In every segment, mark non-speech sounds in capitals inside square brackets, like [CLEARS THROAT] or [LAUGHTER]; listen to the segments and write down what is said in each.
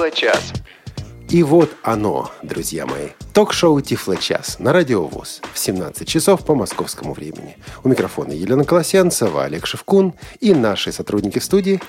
Тифло-час. И вот оно, друзья мои. Ток-шоу «Тифло-час» на Радио ВОЗ в 17 часов по московскому времени. У микрофона Елена Колосенцева, Олег Шевкун и наши сотрудники в студии.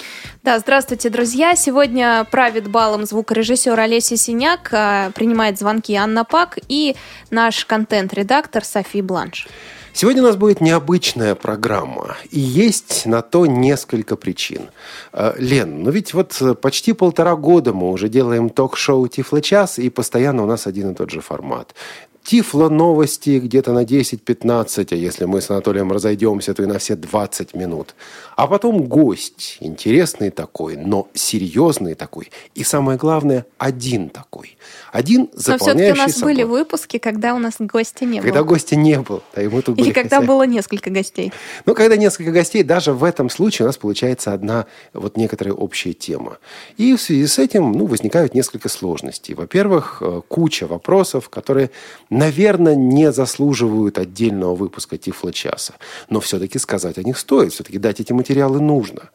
Да, здравствуйте, друзья. Сегодня правит балом звукорежиссер Олеся Синяк, а, принимает звонки Анна Пак и наш контент-редактор Софи Бланш. Сегодня у нас будет необычная программа, и есть на то несколько причин. Э, Лен, ну ведь вот почти полтора года мы уже делаем ток-шоу «Тифло-час», и постоянно у нас один и тот же формат. Тифло новости где-то на 10-15, а если мы с Анатолием разойдемся, то и на все 20 минут. А потом гость, интересный такой, но серьезный такой. И самое главное, один такой. Один Но все-таки у нас собой. были выпуски, когда у нас гостя не было. Когда гостя не было. Да, и мы тут Или были когда хозяин. было несколько гостей. Ну, когда несколько гостей, даже в этом случае у нас получается одна вот некоторая общая тема. И в связи с этим ну, возникают несколько сложностей. Во-первых, э, куча вопросов, которые наверное, не заслуживают отдельного выпуска Тифло-часа. Но все-таки сказать о них стоит, все-таки дать эти материалы нужно.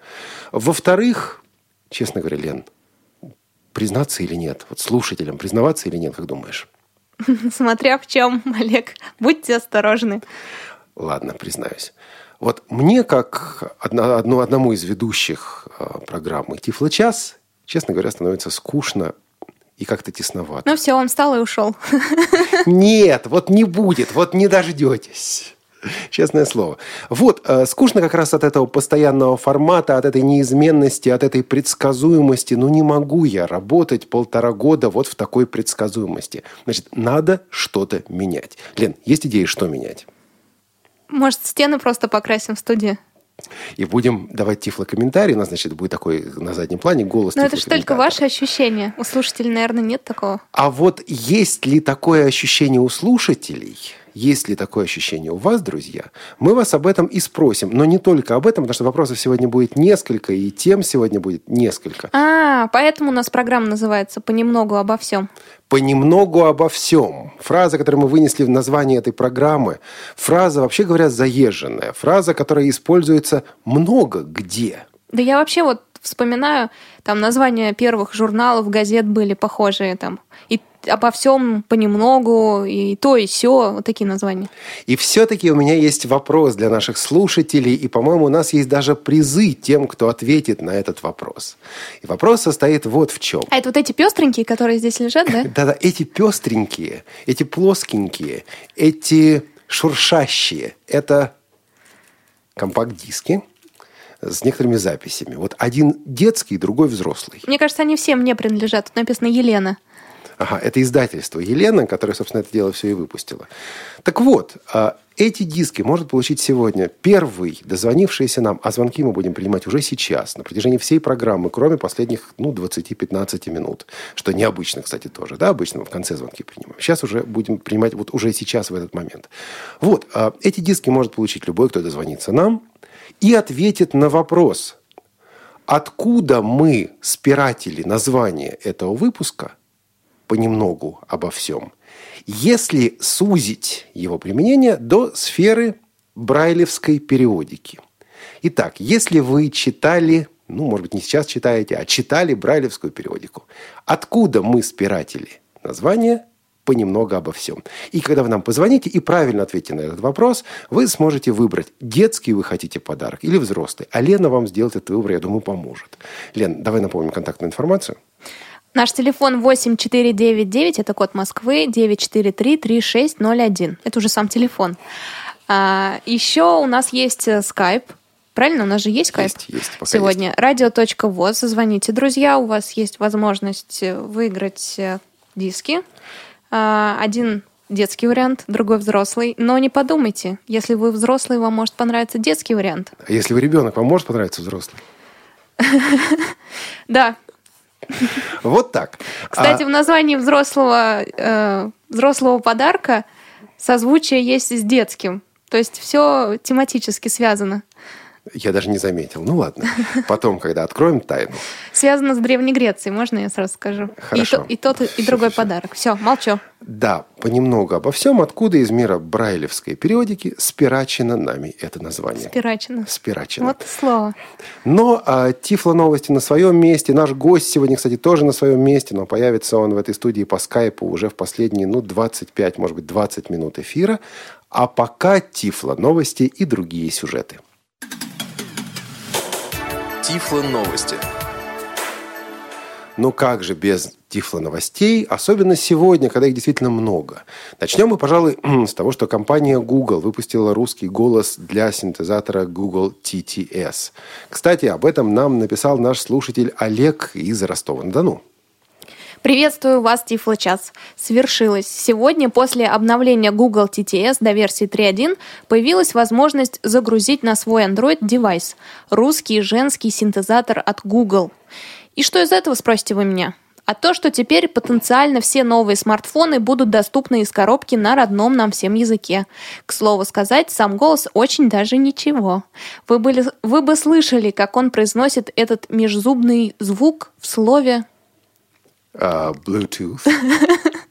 Во-вторых, честно говоря, Лен, признаться или нет? Вот слушателям признаваться или нет, как думаешь? Смотря в чем, [LAUGHS] Олег. Будьте осторожны. Ладно, признаюсь. Вот мне, как одно, одному из ведущих э, программы «Тифло-час», честно говоря, становится скучно и как-то тесновато. Ну все, он встал и ушел. [LAUGHS] Нет, вот не будет, вот не дождетесь. Честное слово. Вот, э, скучно как раз от этого постоянного формата, от этой неизменности, от этой предсказуемости. Ну, не могу я работать полтора года вот в такой предсказуемости. Значит, надо что-то менять. Лен, есть идеи, что менять? Может, стены просто покрасим в студии? И будем давать тифлокомментарий. У нас, значит, будет такой на заднем плане голос Но это же только ваши ощущения. У слушателей, наверное, нет такого. А вот есть ли такое ощущение у слушателей – есть ли такое ощущение у вас, друзья? Мы вас об этом и спросим. Но не только об этом, потому что вопросов сегодня будет несколько, и тем сегодня будет несколько. А, поэтому у нас программа называется «Понемногу обо всем». «Понемногу обо всем». Фраза, которую мы вынесли в название этой программы, фраза, вообще говоря, заезженная. Фраза, которая используется много где. Да я вообще вот вспоминаю, там названия первых журналов, газет были похожие там. И обо всем понемногу, и то, и все, вот такие названия. И все-таки у меня есть вопрос для наших слушателей, и, по-моему, у нас есть даже призы тем, кто ответит на этот вопрос. И вопрос состоит вот в чем. А это вот эти пестренькие, которые здесь лежат, да? Да-да, эти пестренькие, эти плоскенькие, эти шуршащие, это компакт-диски, с некоторыми записями. Вот один детский, другой взрослый. Мне кажется, они все мне принадлежат. Тут написано Елена. Ага, это издательство Елена, которое, собственно, это дело все и выпустило. Так вот, а, эти диски может получить сегодня первый дозвонившийся нам, а звонки мы будем принимать уже сейчас, на протяжении всей программы, кроме последних, ну, 20-15 минут. Что необычно, кстати, тоже, да, обычно мы в конце звонки принимаем. Сейчас уже будем принимать вот уже сейчас, в этот момент. Вот, а, эти диски может получить любой, кто дозвонится нам и ответит на вопрос, откуда мы спиратели названия этого выпуска – понемногу обо всем. Если сузить его применение до сферы брайлевской периодики. Итак, если вы читали, ну, может быть, не сейчас читаете, а читали брайлевскую периодику, откуда мы спиратели? Название понемногу обо всем. И когда вы нам позвоните и правильно ответите на этот вопрос, вы сможете выбрать, детский вы хотите подарок или взрослый. А Лена вам сделает этот выбор, я думаю, поможет. Лен, давай напомним контактную информацию. Наш телефон 8499, это код Москвы, 943-3601. Это уже сам телефон. А, еще у нас есть э, скайп. Правильно? У нас же есть скайп есть, есть, сегодня. Радио.воз. Звоните, друзья. У вас есть возможность э, выиграть э, диски. А, один детский вариант, другой взрослый. Но не подумайте, если вы взрослый, вам может понравиться детский вариант. А если вы ребенок, вам может понравиться взрослый? [LAUGHS] Да, [LAUGHS] вот так. Кстати, а... в названии взрослого, э, взрослого подарка созвучие есть с детским. То есть все тематически связано. Я даже не заметил. Ну ладно. Потом, когда откроем тайну. Связано с Древней Грецией, можно я сразу скажу? Хорошо. И, то, и тот, и другой все, подарок. Все, молчу. Да, понемногу обо всем, откуда из мира брайлевской периодики спирачено нами это название. Спирачина. Спирачено. Вот слово. Но а, Тифло новости на своем месте. Наш гость сегодня, кстати, тоже на своем месте, но появится он в этой студии по скайпу уже в последние, ну, 25, может быть, 20 минут эфира. А пока Тифло новости и другие сюжеты. Тифло новости. Ну как же без Тифло новостей, особенно сегодня, когда их действительно много. Начнем мы, пожалуй, [CLEARS THROAT] с того, что компания Google выпустила русский голос для синтезатора Google TTS. Кстати, об этом нам написал наш слушатель Олег из Ростова-на-Дону. Приветствую вас, Тифлочас. Свершилось. Сегодня после обновления Google TTS до версии 3.1 появилась возможность загрузить на свой Android девайс русский женский синтезатор от Google. И что из этого, спросите вы меня? А то, что теперь потенциально все новые смартфоны будут доступны из коробки на родном нам всем языке. К слову сказать, сам голос очень даже ничего. Вы, были, вы бы слышали, как он произносит этот межзубный звук в слове А, Bluetooth. [LAUGHS]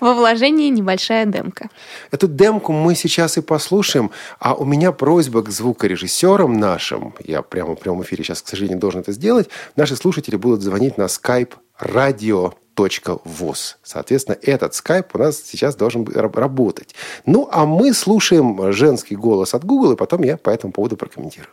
во вложении небольшая демка. Эту демку мы сейчас и послушаем. А у меня просьба к звукорежиссерам нашим. Я прямо в прямом эфире сейчас, к сожалению, должен это сделать. Наши слушатели будут звонить на skype radio.voz. Соответственно, этот скайп у нас сейчас должен работать. Ну, а мы слушаем женский голос от Google, и потом я по этому поводу прокомментирую.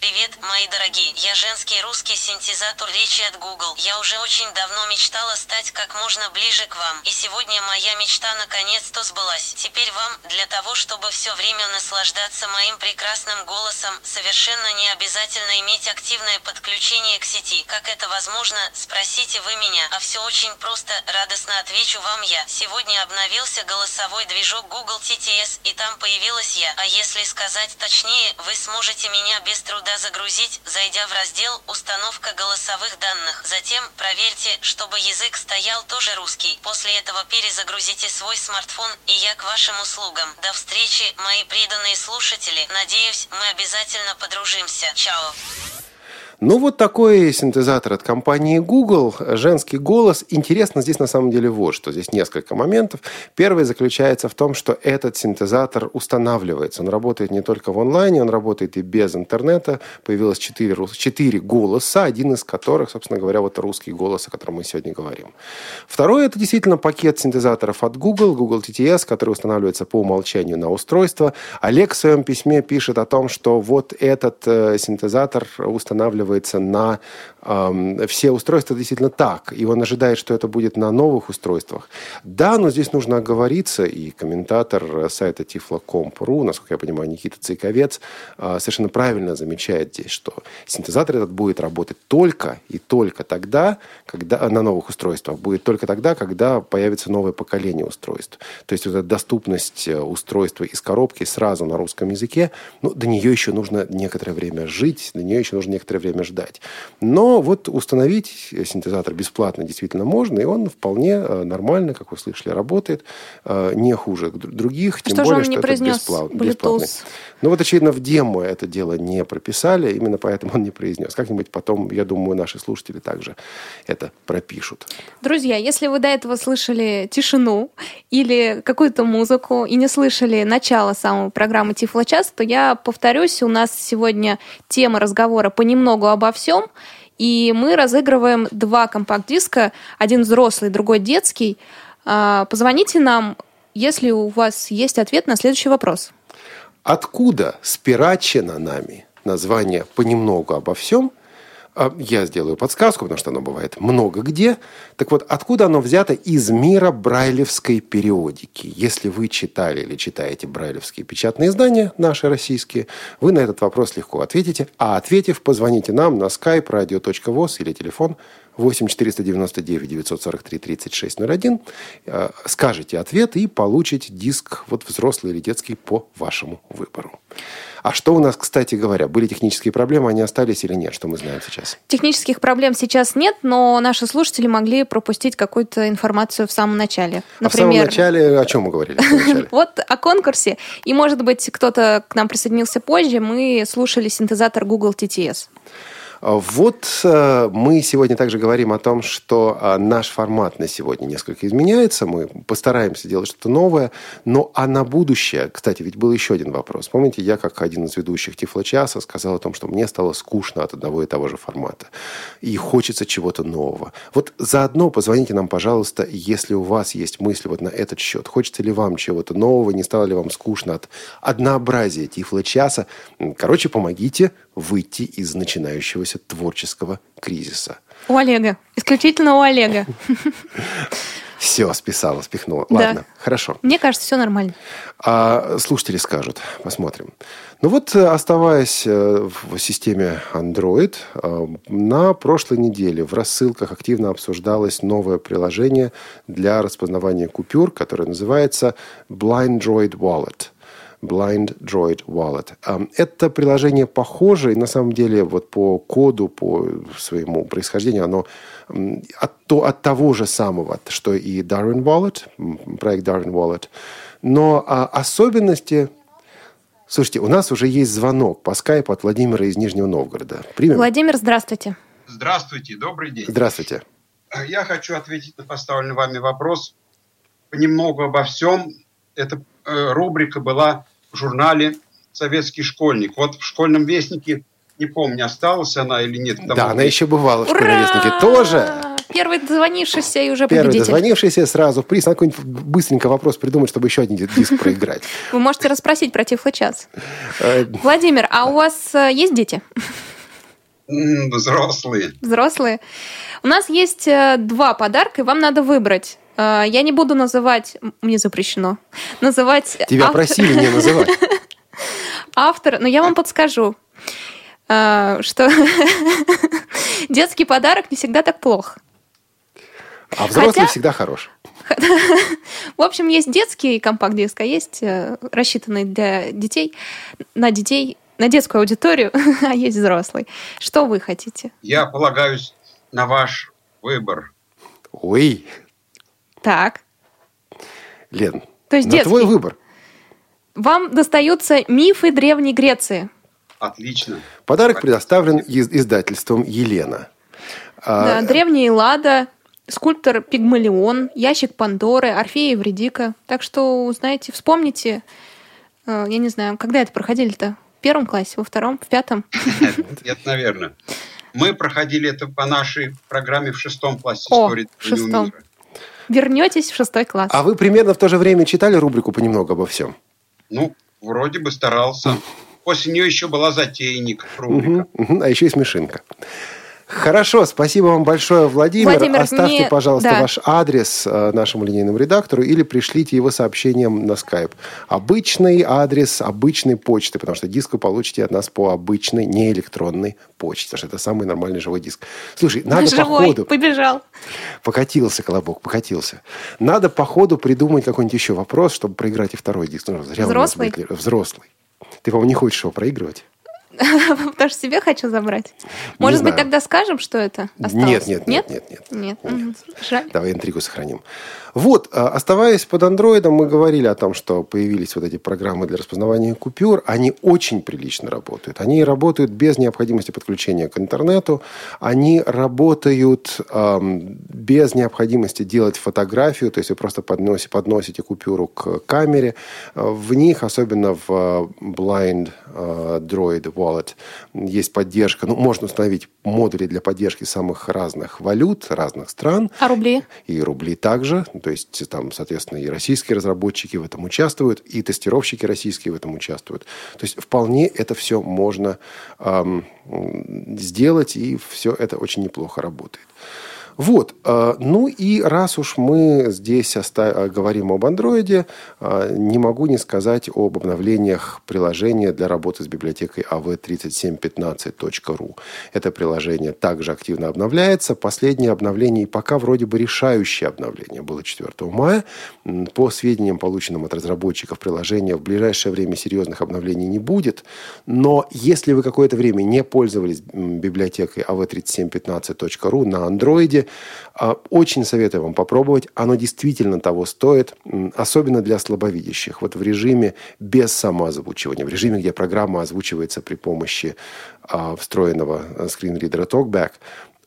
Привет, мои дорогие. Я женский русский синтезатор речи от Google. Я уже очень давно мечтала стать как можно ближе к вам. И сегодня моя мечта наконец-то сбылась. Теперь вам, для того, чтобы все время наслаждаться моим прекрасным голосом, совершенно не обязательно иметь активное подключение к сети. Как это возможно, спросите вы меня. А все очень просто, радостно отвечу вам я. Сегодня обновился голосовой движок Google TTS, и там появилась я. А если сказать точнее, вы сможете меня без труда загрузить, зайдя в раздел «Установка голосовых данных». Затем проверьте, чтобы язык стоял тоже русский. После этого перезагрузите свой смартфон, и я к вашим услугам. До встречи, мои преданные слушатели. Надеюсь, мы обязательно подружимся. Чао. Ну, вот такой синтезатор от компании Google, женский голос. Интересно здесь на самом деле вот что. Здесь несколько моментов. Первый заключается в том, что этот синтезатор устанавливается. Он работает не только в онлайне, он работает и без интернета. Появилось четыре, рус- четыре голоса, один из которых, собственно говоря, вот русский голос, о котором мы сегодня говорим. Второе – это действительно пакет синтезаторов от Google, Google TTS, который устанавливается по умолчанию на устройство. Олег в своем письме пишет о том, что вот этот э, синтезатор устанавливается на эм, все устройства действительно так, и он ожидает, что это будет на новых устройствах. Да, но здесь нужно оговориться, и комментатор сайта tiflo.com.ru, насколько я понимаю, Никита Цейковец, э, совершенно правильно замечает здесь, что синтезатор этот будет работать только и только тогда, когда э, на новых устройствах, будет только тогда, когда появится новое поколение устройств. То есть вот эта доступность э, устройства из коробки сразу на русском языке, ну, до нее еще нужно некоторое время жить, до нее еще нужно некоторое время ждать. Но вот установить синтезатор бесплатно действительно можно, и он вполне э, нормально, как вы слышали, работает, э, не хуже др- других, тем что более, что это бесплат- бесплатный. Ну вот, очевидно, в демо это дело не прописали, именно поэтому он не произнес. Как-нибудь потом, я думаю, наши слушатели также это пропишут. Друзья, если вы до этого слышали тишину или какую-то музыку и не слышали начало самой программы Тифлочас, то я повторюсь, у нас сегодня тема разговора понемногу обо всем, и мы разыгрываем два компакт-диска, один взрослый, другой детский. А, Позвоните нам, если у вас есть ответ на следующий вопрос. Откуда спирачено нами название «понемногу обо всем»? А, Я сделаю подсказку, потому что оно бывает много где. Так вот, откуда оно взято из мира брайлевской периодики? Если вы читали или читаете брайлевские печатные издания, наши российские, вы на этот вопрос легко ответите. А ответив, позвоните нам на skype radio.voz или телефон 8 499 943 3601. Э, скажете ответ и получите диск вот взрослый или детский по вашему выбору. А что у нас, кстати говоря, были технические проблемы, они остались или нет? Что мы знаем сейчас? Технических проблем сейчас нет, но наши слушатели могли пропустить какую-то информацию в самом начале. Например, а в самом начале о чем мы говорили? [LAUGHS] Вот о конкурсе. И, может быть, кто-то к нам присоединился позже, мы слушали синтезатор Google TTS. Вот э, мы сегодня также говорим о том, что э, наш формат на сегодня несколько изменяется. Мы постараемся делать что-то новое. Но а на будущее, кстати, ведь был еще один вопрос. Помните, я как один из ведущих Тифло-часа сказал о том, что мне стало скучно от одного и того же формата. И хочется чего-то нового. Вот заодно позвоните нам, пожалуйста, если у вас есть мысли вот на этот счет. Хочется ли вам чего-то нового? Не стало ли вам скучно от однообразия Тифло-часа? Короче, помогите выйти из начинающегося творческого кризиса. У Олега. Исключительно у Олега. Все, списала, спихнула. Ладно, да. хорошо. Мне кажется, все нормально. А слушатели скажут. Посмотрим. Ну вот, э, оставаясь э, в системе Android, э, на прошлой неделе в рассылках активно обсуждалось новое приложение для распознавания купюр, которое называется Blind Droid Wallet – Blind Droid Wallet. Это приложение похоже, и на самом деле вот по коду, по своему происхождению, оно от, то, от того же самого, что и Darwin Wallet, проект Darwin Wallet. Но а, особенности Слушайте, у нас уже есть звонок по скайпу от Владимира из Нижнего Новгорода. Примем? Владимир, здравствуйте. Здравствуйте, добрый день. Здравствуйте. Я хочу ответить на поставленный вами вопрос понемногу обо всем. Это Э, рубрика была журнале «Советский школьник». Вот в «Школьном вестнике», не помню, осталась она или нет. Да, она еще бывала в «Школьном вестнике» тоже. Первый дозвонившийся и уже Первый победитель. дозвонившийся сразу приз. Надо какой-нибудь быстренько вопрос придумать, чтобы еще один диск проиграть. Вы можете расспросить про Тифло-час. Э, Владимир, а у вас э, есть дети? Взрослые. Взрослые. У нас есть два подарка, и вам надо выбрать. А, я не буду называть, мне запрещено, называть... Тебя автор... просили не называть. [LAUGHS] Автор, но я вам подскажу, а, что [LAUGHS] детский подарок не всегда так плох. А взрослый Хотя... всегда хорош. [LAUGHS] В общем, есть детский компакт-диск, а есть э, рассчитанный для детей, на детей, на детскую аудиторию, а есть взрослый. Что вы хотите? Я полагаюсь на ваш выбор. Ой, так. Лен, То есть на детский. твой выбор. Вам достаются мифы Древней Греции. Отлично. Подарок предоставлен из издательством «Елена». Да, а... Древняя Эллада, скульптор Пигмалион, ящик Пандоры, Орфея и Евредика. Так что узнаете, вспомните, э, я не знаю, когда это проходили-то? В первом классе, во втором, в пятом? [LAUGHS] Нет, наверное. Мы проходили это по нашей программе в шестом классе истории в шестом. мира вернетесь в шестой класс. А вы примерно в то же время читали рубрику «Понемногу обо всем»? Ну, вроде бы старался. После нее еще была «Затейник» рубрика. Угу, угу. А еще и «Смешинка». Хорошо, спасибо вам большое, Владимир. Владимир Оставьте, не... пожалуйста, да. ваш адрес э, нашему линейному редактору или пришлите его сообщением на скайп. Обычный адрес обычной почты, потому что диск вы получите от нас по обычной, не электронной почте, потому что это самый нормальный живой диск. Слушай, надо живой, по ходу... побежал. Покатился колобок, покатился. Надо по ходу придумать какой-нибудь еще вопрос, чтобы проиграть и второй диск. Ну, Взрослый? Взрослый. Ты, по-моему, не хочешь его проигрывать? [LAUGHS] Потому что себе хочу забрать. Может быть, тогда скажем, что это осталось? Нет, нет, нет, нет, нет. Нет. нет. Жаль. Давай интригу сохраним. Вот, а, оставаясь под андроидом, мы говорили о том, что появились вот эти программы для распознавания купюр. Они очень прилично работают. Они работают без необходимости подключения к интернету. Они работают эм, без необходимости делать фотографию. То есть вы просто подносите, подносите купюру к камере. В них, особенно в э, Blind Droid Wallet, есть поддержка. Ну, можно установить модули для поддержки самых разных валют, разных стран. А рубли? И рубли также. То есть там, соответственно, и российские разработчики в этом участвуют, и тестировщики российские в этом участвуют. То есть вполне это все можно эм, сделать, и все это очень неплохо работает. Вот. э, Ну и раз уж мы здесь оста- э, говорим об андроиде, э, не могу не сказать об обновлениях приложения для работы с библиотекой av3715.ru. Это приложение также активно обновляется. Последнее обновление, и пока вроде бы решающее обновление, было 4 мая. По сведениям, полученным от разработчиков приложения, в ближайшее время серьезных обновлений не будет. Но если вы какое-то время не пользовались библиотекой av3715.ru на андроиде, а, очень советую вам попробовать. Оно действительно того стоит, особенно для слабовидящих. Вот в режиме без самоозвучивания, в режиме, где программа озвучивается при помощи а, встроенного э, скринридера TalkBack,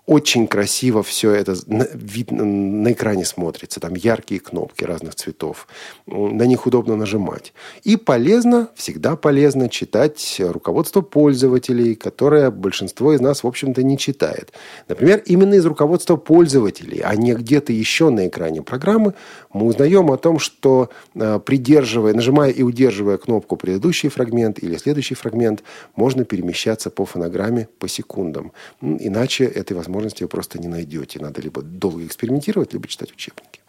очень красиво все это на, вид, на экране смотрится. Там яркие кнопки разных цветов. На них удобно нажимать. И полезно, всегда полезно читать руководство пользователей, которое большинство из нас, в общем-то, не читает. Например, именно из руководства пользователей, а не где-то еще на экране программы, мы узнаем о том, что э, придерживая, нажимая и удерживая кнопку «Предыдущий фрагмент» или «Следующий фрагмент», можно перемещаться по фонограмме по секундам. Иначе этой возможности вы просто не найдете. Надо либо долго экспериментировать, либо читать учебники.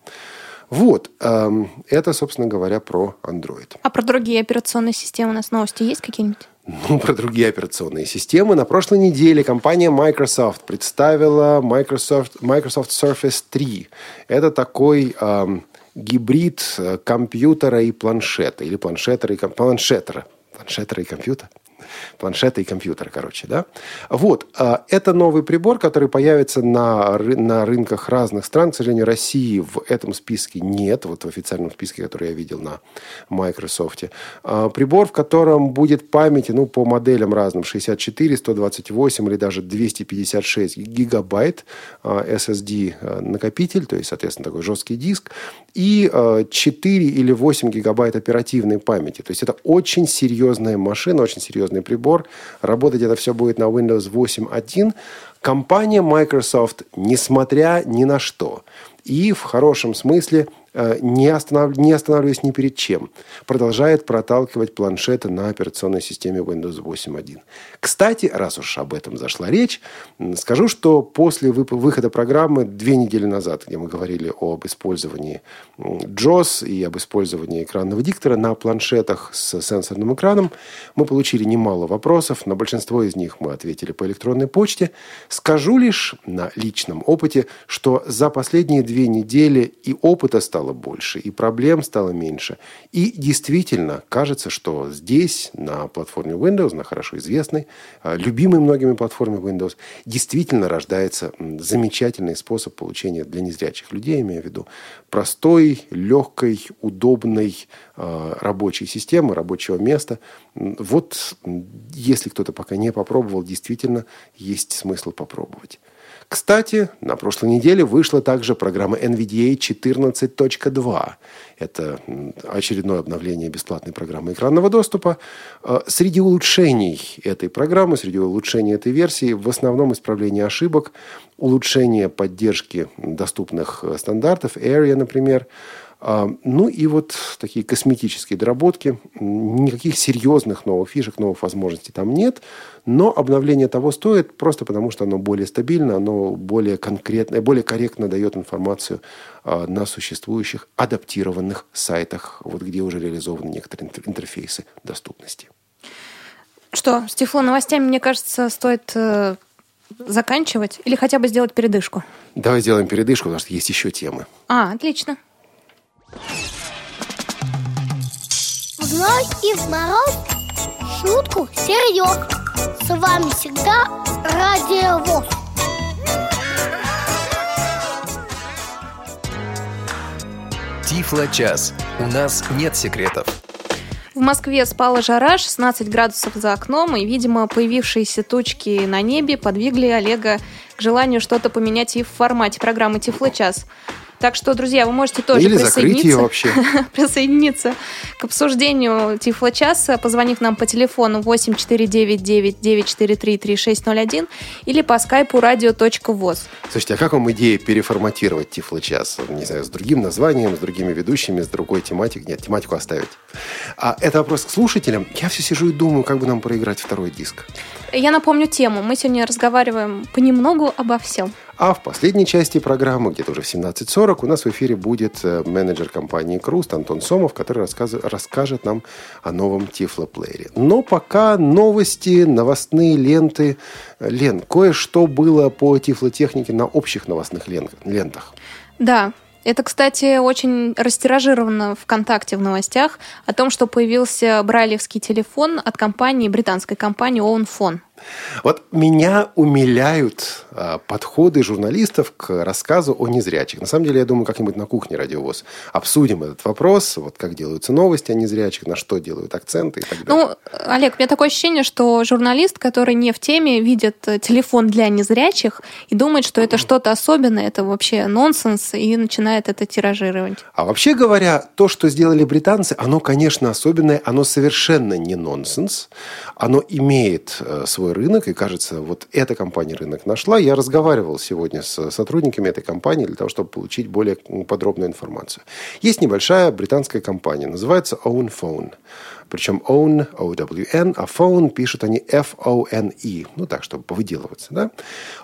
Вот. эм, Это, собственно говоря, про Android. А про другие операционные системы у нас новости есть какие-нибудь? Ну, про другие операционные системы. На прошлой неделе компания Microsoft представила Microsoft, Microsoft Surface 3. Это такой эм, гибрид э, компьютера и планшета. Или планшетера и ком- планшетера. Планшетера и компьютера. Планшета и компьютера, короче, да? Вот. э, Это новый прибор, который появится на, на рынках разных стран. К сожалению, России в этом списке нет. Вот в официальном списке, который я видел на Microsoft. Э, Прибор, в котором будет памяти, ну, по моделям разным, 64, 128 или даже 256 гигабайт SSD э, накопитель, то есть, соответственно, такой жесткий диск, и э, 4 или 8 гигабайт оперативной памяти. То есть это очень серьезная машина, очень серьезный прибор. Работать это все будет на Windows 8.1. Компания Microsoft, несмотря ни на что, и в хорошем смысле не, останов- не останавливаясь ни перед чем, продолжает проталкивать планшеты на операционной системе Windows 8.1. Кстати, раз уж об этом зашла речь, скажу, что после выхода программы две недели назад, где мы говорили об использовании JOS и об использовании экранного диктора на планшетах с сенсорным экраном, мы получили немало вопросов. На большинство из них мы ответили по электронной почте. Скажу лишь на личном опыте, что за последние две недели и опыта стало больше, и проблем стало меньше. И действительно, кажется, что здесь, на платформе Windows, на хорошо известной, э, любимой многими платформе Windows, действительно рождается замечательный способ получения для незрячих людей, имею в виду, простой, легкой, удобной э, рабочей системы, рабочего места. Вот, если кто-то пока не попробовал, действительно есть смысл попробовать. Кстати, на прошлой неделе вышла также программа NVDA 14.2. Это очередное обновление бесплатной программы экранного доступа. Э, Среди улучшений этой программы, среди улучшений этой версии, в основном исправление ошибок, улучшение поддержки доступных э, стандартов, Area, например, Ну и вот такие косметические доработки. Никаких серьезных новых фишек, новых возможностей там нет. Но обновление того стоит просто потому, что оно более стабильно, оно более конкретно, более корректно дает информацию а, на существующих адаптированных сайтах, вот где уже реализованы некоторые интер- интерфейсы доступности. Что, с Тифло новостями, мне кажется, стоит э, заканчивать или хотя бы сделать передышку. Давай сделаем передышку, потому что есть еще темы. А, отлично. В зной и в мороз шутку серьез. С вами всегда Радио ВОЗ. Тифло-час. У нас нет секретов. В Москве спала жара, 16 градусов за окном, и, видимо, появившиеся тучки на небе подвигли Олега к желанию что-то поменять и в формате программы Тифло час. Так что, друзья, вы можете тоже Или закрыть ее вообще. [LAUGHS] присоединиться к обсуждению Тифло часа, позвонив нам по телефону 8499-943-3601 или по скайпу radio.voz. Слушайте, а как вам идея переформатировать Тифло час? Не знаю, с другим названием, с другими ведущими, с другой тематикой? Нет, тематику оставить. А это вопрос к слушателям. Я все сижу и думаю, как бы нам проиграть второй диск. Я напомню тему. Мы сегодня разговариваем понемногу обо всем. А в последней части программы, где-то уже в 17.40, у нас в эфире будет э, менеджер компании «Круст» Антон Сомов, который расскажет нам о новом тифлоплеере. Но пока новости, новостные ленты. Лен, кое-что было по тифлотехнике на общих новостных лентах. Да, это, кстати, очень растиражировано ВКонтакте в новостях о том, что появился брайлевский телефон от компании, британской компании OwnPhone. Вот меня умиляют а, подходы журналистов к рассказу о незрячих. На самом деле, я думаю, как-нибудь на кухне радиовоз обсудим этот вопрос, вот как делаются новости о незрячих, на что делают акценты и так далее. Ну, Олег, у меня такое ощущение, что журналист, который не в теме, видит телефон для незрячих и думает, что это что-то особенное, это вообще нонсенс, и начинает это тиражировать. А вообще говоря, то, что сделали британцы, оно, конечно, особенное, оно совершенно не нонсенс, оно имеет э, свой рынок, и кажется, вот эта компания рынок нашла. Я разговаривал сегодня с сотрудниками этой компании для того, чтобы получить более подробную информацию. Есть небольшая британская компания, называется Own Phone. Причем own, O-W-N, а phone пишут они F-O-N-E. Ну, так, чтобы повыделываться, да?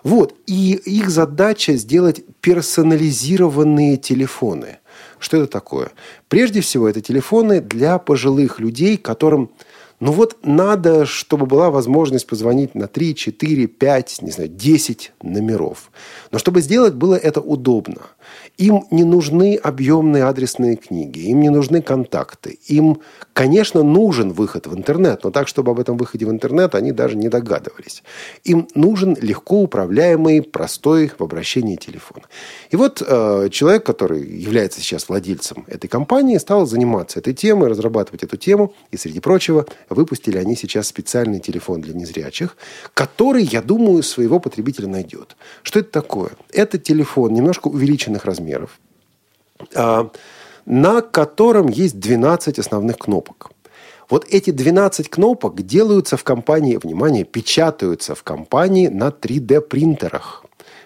Вот. И их задача сделать персонализированные телефоны. Что это такое? Прежде всего, это телефоны для пожилых людей, которым ну вот надо, чтобы была возможность позвонить на 3, 4, 5, не знаю, 10 номеров. Но чтобы сделать было это удобно. Им не нужны объемные адресные книги, им не нужны контакты. Им, конечно, нужен выход в интернет, но так, чтобы об этом выходе в интернет они даже не догадывались. Им нужен легко управляемый, простой в обращении телефон. И вот э, человек, который является сейчас владельцем этой компании, стал заниматься этой темой, разрабатывать эту тему. И, среди прочего, выпустили они сейчас специальный телефон для незрячих, который, я думаю, своего потребителя найдет. Что это такое? Это телефон немножко увеличенных размеров размеров, а, на котором есть 12 основных кнопок. Вот эти 12 кнопок делаются в компании, внимание, печатаются в компании на 3D-принтерах.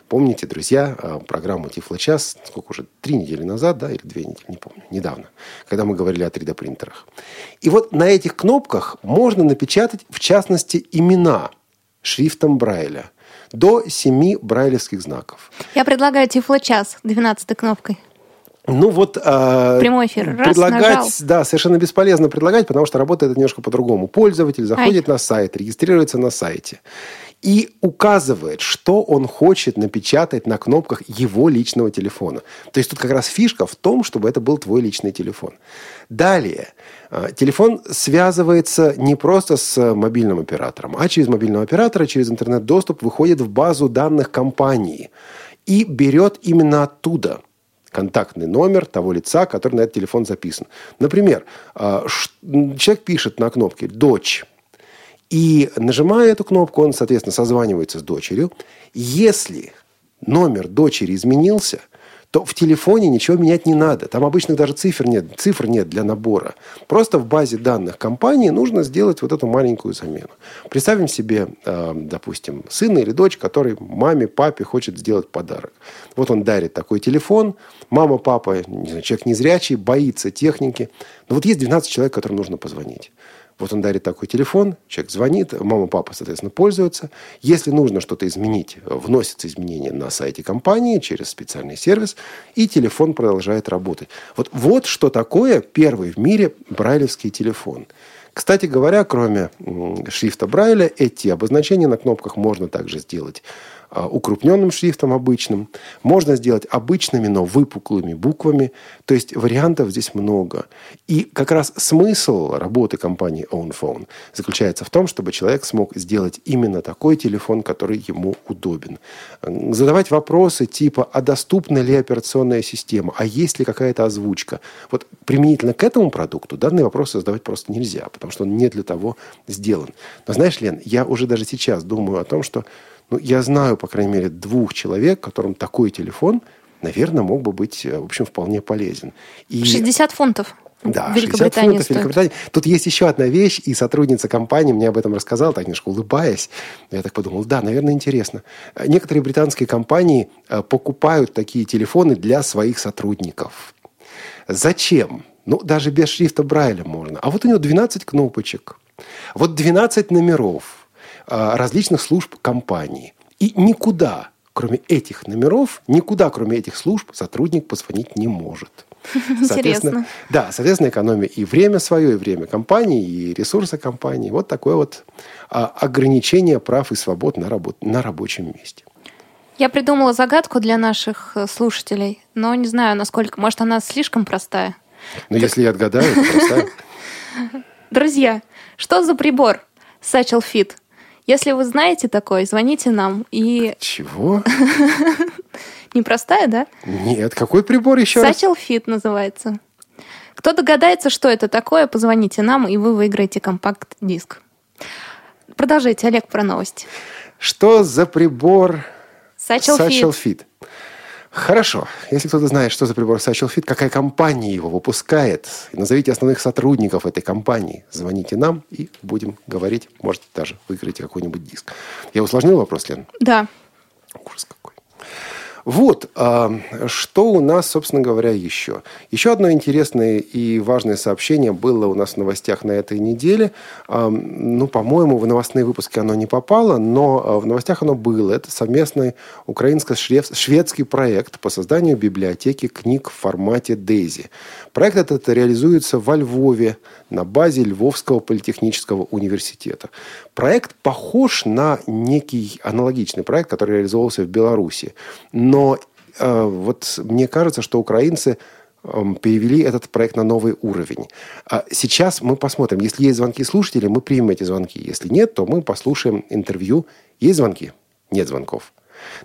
Помните, друзья, а, программу Тифлочас, сколько уже, три недели назад, да, или две недели, не помню, недавно, когда мы говорили о 3D-принтерах. И вот на этих кнопках можно напечатать, в частности, имена шрифтом Брайля до семи брайлевских знаков. Я предлагаю Тифло-час 12 кнопкой. Ну вот... Э, Прямой эфир. Раз, предлагать, нажал. да, совершенно бесполезно предлагать, потому что работает это немножко по-другому. Пользователь заходит Ай. на сайт, регистрируется на сайте и указывает, что он хочет напечатать на кнопках его личного телефона. То есть тут как раз фишка в том, чтобы это был твой личный телефон. Далее, э, телефон связывается не просто с мобильным оператором, а через мобильного оператора, через интернет-доступ выходит в базу данных компании и берет именно оттуда контактный номер того лица, который на этот телефон записан. Например, э, человек пишет на кнопке «Дочь», и нажимая эту кнопку, он, соответственно, созванивается с дочерью. Если номер дочери изменился, то в телефоне ничего менять не надо. Там обычных даже цифр нет, цифр нет для набора. Просто в базе данных компании нужно сделать вот эту маленькую замену. Представим себе, э, допустим, сына или дочь, который маме, папе хочет сделать подарок. Вот он дарит такой телефон. Мама, папа, человек незрячий, боится техники. Но вот есть 12 человек, которым нужно позвонить. Вот он дарит такой телефон, человек звонит, мама, папа, соответственно, пользуются. Если нужно что-то изменить, вносятся изменения на сайте компании через специальный сервис, и телефон продолжает работать. Вот, вот что такое первый в мире брайлевский телефон. Кстати говоря, кроме шрифта Брайля, эти обозначения на кнопках можно также сделать укрупненным шрифтом обычным. Можно сделать обычными, но выпуклыми буквами. То есть вариантов здесь много. И как раз смысл работы компании OwnPhone заключается в том, чтобы человек смог сделать именно такой телефон, который ему удобен. Задавать вопросы типа, а доступна ли операционная система, а есть ли какая-то озвучка. Вот применительно к этому продукту данные вопросы задавать просто нельзя, потому что он не для того сделан. Но знаешь, Лен, я уже даже сейчас думаю о том, что ну, я знаю, по крайней мере, двух человек, которым такой телефон, наверное, мог бы быть, э, в общем, вполне полезен. И... 60 фунтов. Да, 60 фунтов Великобритании. Тут есть еще одна вещь, и сотрудница компании мне об этом рассказала, так немножко улыбаясь. Я так подумал, да, наверное, интересно. Некоторые британские компании э, покупают такие телефоны для своих сотрудников. Зачем? Ну, даже без шрифта Брайля можно. А вот у него 12 кнопочек. Вот 12 номеров – различных служб компании. И никуда кроме этих номеров, никуда, кроме этих служб, сотрудник позвонить не может. [LAUGHS] Интересно. Да, соответственно, экономия и время свое, и время компании, и ресурсы компании. Вот такое вот а, ограничение прав и свобод на, работ, на рабочем месте. Я придумала загадку для наших э, слушателей, но не знаю, насколько... Может, она слишком простая? Но если я отгадаю, то простая. [LAUGHS] Друзья, что за прибор Satchel Fit? Если вы знаете такой, звоните нам и... Чего? [LAUGHS] Непростая, да? Нет, какой прибор еще? Satchel Fit называется. Кто догадается, что это такое, позвоните нам, и вы выиграете компакт-диск. Продолжайте, Олег, про новости. Что за прибор Satchel, Satchel Fit. Fit? Хорошо. Если кто-то знает, что за прибор Satchel Fit, какая компания его выпускает, назовите основных сотрудников этой компании. Звоните нам и будем говорить. Может, даже выиграете какой-нибудь диск. Я усложнил вопрос, Лен? Да. Ужас какой. Вот, а, что у нас, собственно говоря, еще. Еще одно интересное и важное сообщение было у нас в новостях на этой неделе. А, ну, по-моему, в новостные выпуски оно не попало, но а, в новостях оно было. Это совместный украинско-шведский проект по созданию библиотеки книг в формате DAISY. Проект этот реализуется во Львове на базе Львовского политехнического университета. Проект похож на некий аналогичный проект, который реализовывался в Беларуси. Но э, вот мне кажется, что украинцы э, перевели этот проект на новый уровень. А сейчас мы посмотрим. Если есть звонки слушателей, мы примем эти звонки. Если нет, то мы послушаем интервью. Есть звонки? Нет звонков.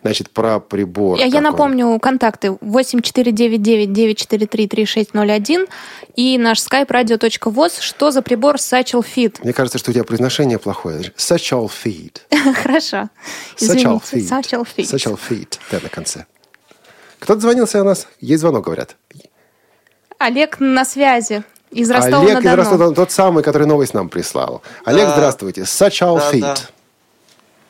Значит, про прибор. Я, я напомню контакты 8499-943-3601 и наш skype radio.voz. Что за прибор Satchel Fit? Мне кажется, что у тебя произношение плохое. Satchel Feed. [LAUGHS] Хорошо. Satchel Извините. Feed. Satchel Fit. Satchel Feed. Да, на конце. Кто-то звонился у нас? Есть звонок, говорят. Олег на связи. Из Олег из. Ростова, тот самый, который новость нам прислал. Олег, Да. здравствуйте. Satchel Да, Feed. да.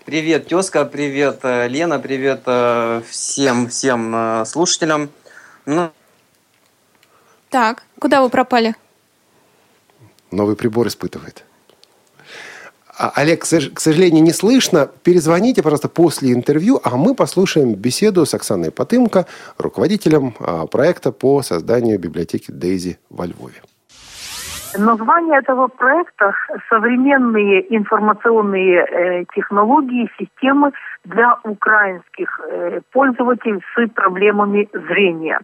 Привет, тезка, привет, э, Лена, привет э, всем, всем э, слушателям. Ну, Так, куда вы пропали? Новый прибор испытывает. А, Олег, к сож- к сожалению, не слышно. Перезвоните, пожалуйста, после интервью, а мы послушаем беседу с Оксаной Потымко, руководителем а, проекта по созданию библиотеки Дейзи во Львове. Название этого проекта – современные информационные э, технологии, системы для украинских э, пользователей с проблемами зрения.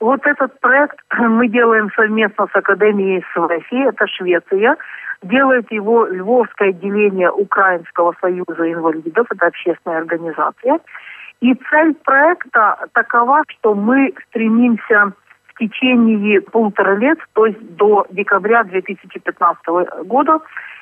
Вот этот проект мы делаем совместно с Академией СВСИ, это Швеция. Делает его Львовское отделение Украинского союза инвалидов, это общественная организация. И цель проекта такова, что мы стремимся в течение полутора лет, то есть до декабря 2015 года,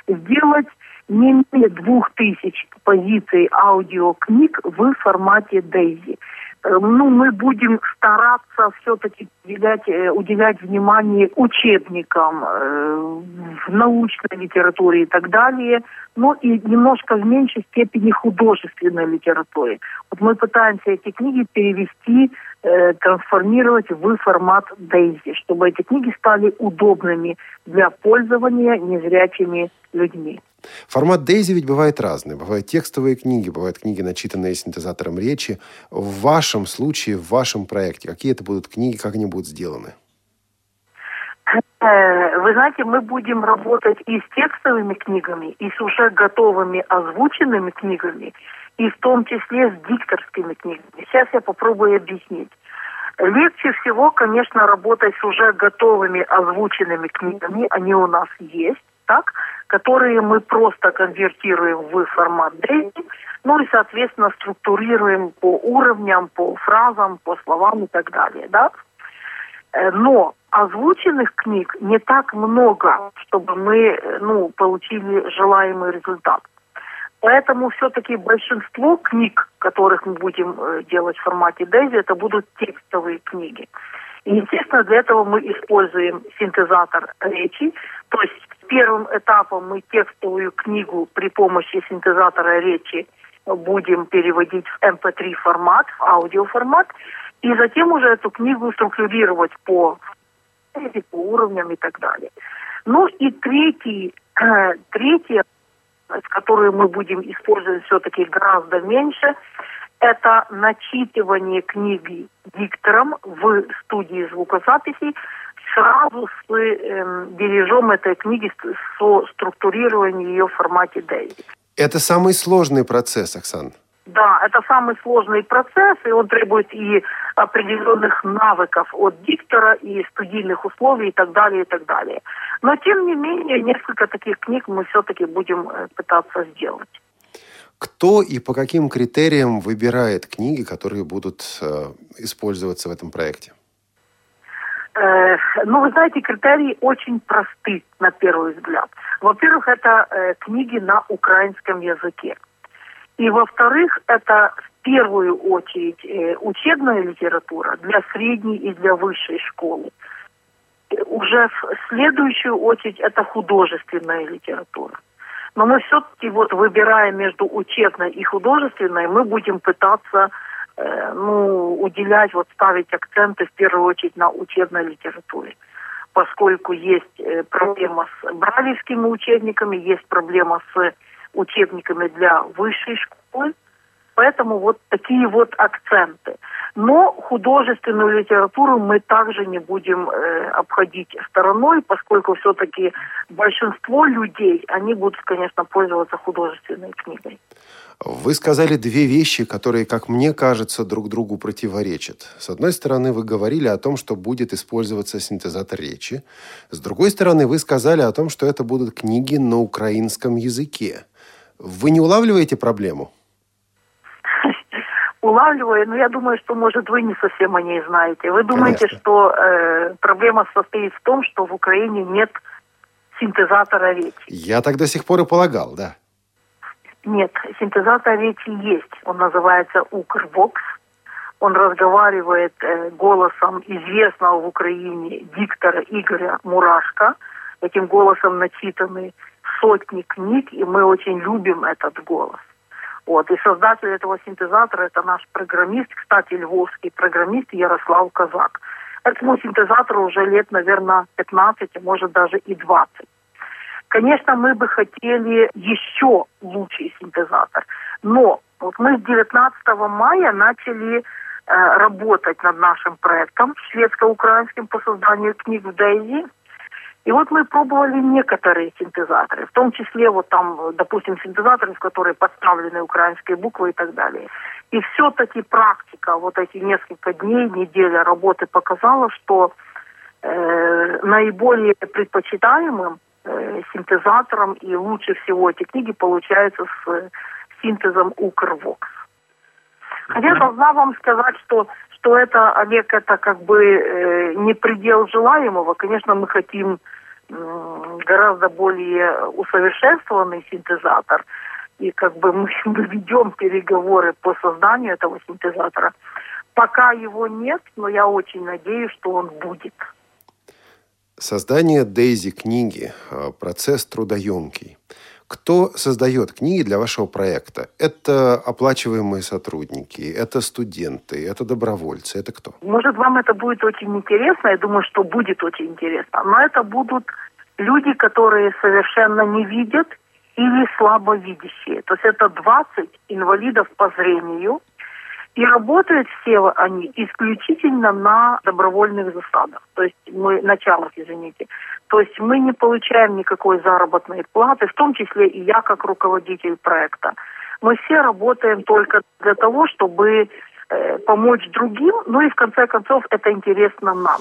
сделать не менее двух тысяч позиций аудиокниг в формате Дейзи. Ну, мы будем стараться все-таки уделять, э, уделять внимание учебникам, э, в научной литературе и так далее, но и немножко в меньшей степени художественной литературе. Вот мы пытаемся эти книги перевести, э, трансформировать в формат Дейзи, чтобы эти книги стали удобными для пользования незрячими людьми. Формат Дейзи ведь бывает разный. Бывают текстовые книги, бывают книги, начитанные синтезатором речи. В вашем случае, в вашем проекте, какие это будут книги, как они будут сделаны? Э, Вы знаете, мы будем работать и с текстовыми книгами, и с уже готовыми озвученными книгами, и в том числе с дикторскими книгами. Сейчас я попробую объяснить. Легче всего, конечно, работать с уже готовыми озвученными книгами, они у нас есть, так, которые мы просто конвертируем в формат Дейзи, ну и, соответственно, структурируем по уровням, по фразам, по словам и так далее, да. Э, Но озвученных книг не так много, чтобы мы э, ну, получили желаемый результат. Поэтому все-таки большинство книг, которых мы будем э, делать в формате Дейзи, это будут текстовые книги. И, естественно, для этого мы используем синтезатор речи. То есть первым этапом мы текстовую книгу при помощи синтезатора речи будем переводить в MP3 формат, в аудиоформат, и затем уже эту книгу структурировать по, по уровням и так далее. Ну и третий, [CLEARS THROAT] э, которой мы будем использовать все-таки гораздо меньше, это начитывание книги диктором в студии звукозаписи сразу с э, дележом этой книги, со структурированием ее в формате Дейзи. Это самый сложный процесс, Оксан. Да, это самый сложный процесс, и он требует и определенных навыков от диктора, и студийных условий, и так далее, и так далее. Но, тем не менее, несколько таких книг мы все-таки будем э, пытаться сделать. Кто и по каким критериям выбирает книги, которые будут э, использоваться в этом проекте? Э, ну, вы знаете, критерии очень просты на первый взгляд. Во-первых, это э, книги на украинском языке. И во-вторых, это в первую очередь э, учебная литература для средней и для высшей школы. Уже в следующую очередь это художественная литература. Но мы все-таки вот выбирая между учебной и художественной, мы будем пытаться э, ну, уделять, вот ставить акценты в первую очередь на учебной литературе. Поскольку есть э, проблема с бралевскими учебниками, есть проблема с учебниками для высшей школы. Поэтому вот такие вот акценты. Но художественную литературу мы также не будем э, обходить стороной, поскольку все-таки большинство людей, они будут, конечно, пользоваться художественной книгой. Вы сказали две вещи, которые, как мне кажется, друг другу противоречат. С одной стороны, вы говорили о том, что будет использоваться синтезатор речи. С другой стороны, вы сказали о том, что это будут книги на украинском языке. Вы не улавливаете проблему? Улавливаю, но я думаю, что, может, вы не совсем о ней знаете. Вы думаете, Конечно. что э, проблема состоит в том, что в Украине нет синтезатора речи? Я так до сих пор и полагал, да. Нет, синтезатор речи есть. Он называется Укрвокс. Он разговаривает э, голосом известного в Украине диктора Игоря Мурашко. Этим голосом начитаны сотни книг, и мы очень любим этот голос. Вот. И создатель этого синтезатора – это наш программист, кстати, львовский программист Ярослав Казак. Этому синтезатору уже лет, наверное, 15, а может даже и 20. Конечно, мы бы хотели еще лучший синтезатор, но вот мы с 19 мая начали э, работать над нашим проектом шведско-украинским по созданию книг в Дейзи. И вот мы пробовали некоторые синтезаторы, в том числе вот там, допустим, синтезаторы, в которые подставлены украинские буквы и так далее. И все-таки практика, вот эти несколько дней, неделя работы показала, что э, наиболее предпочитаемым э, синтезатором и лучше всего эти книги получаются с э, синтезом Укрвокс. Хотя должна вам сказать, что что это, Олег, это как бы э, не предел желаемого. Конечно, мы хотим гораздо более усовершенствованный синтезатор. И как бы мы, [LAUGHS] мы ведем переговоры по созданию этого синтезатора. Пока его нет, но я очень надеюсь, что он будет. Создание Дейзи книги – процесс трудоемкий. Кто создает книги для вашего проекта? Это оплачиваемые сотрудники, это студенты, это добровольцы, это кто? Может, вам это будет очень интересно, я думаю, что будет очень интересно, но это будут люди, которые совершенно не видят или слабовидящие. То есть это 20 инвалидов по зрению – и работают все они исключительно на добровольных засадах, то есть мы началах, извините. То есть мы не получаем никакой заработной платы, в том числе и я как руководитель проекта. Мы все работаем только для того, чтобы э, помочь другим, ну и в конце концов это интересно нам.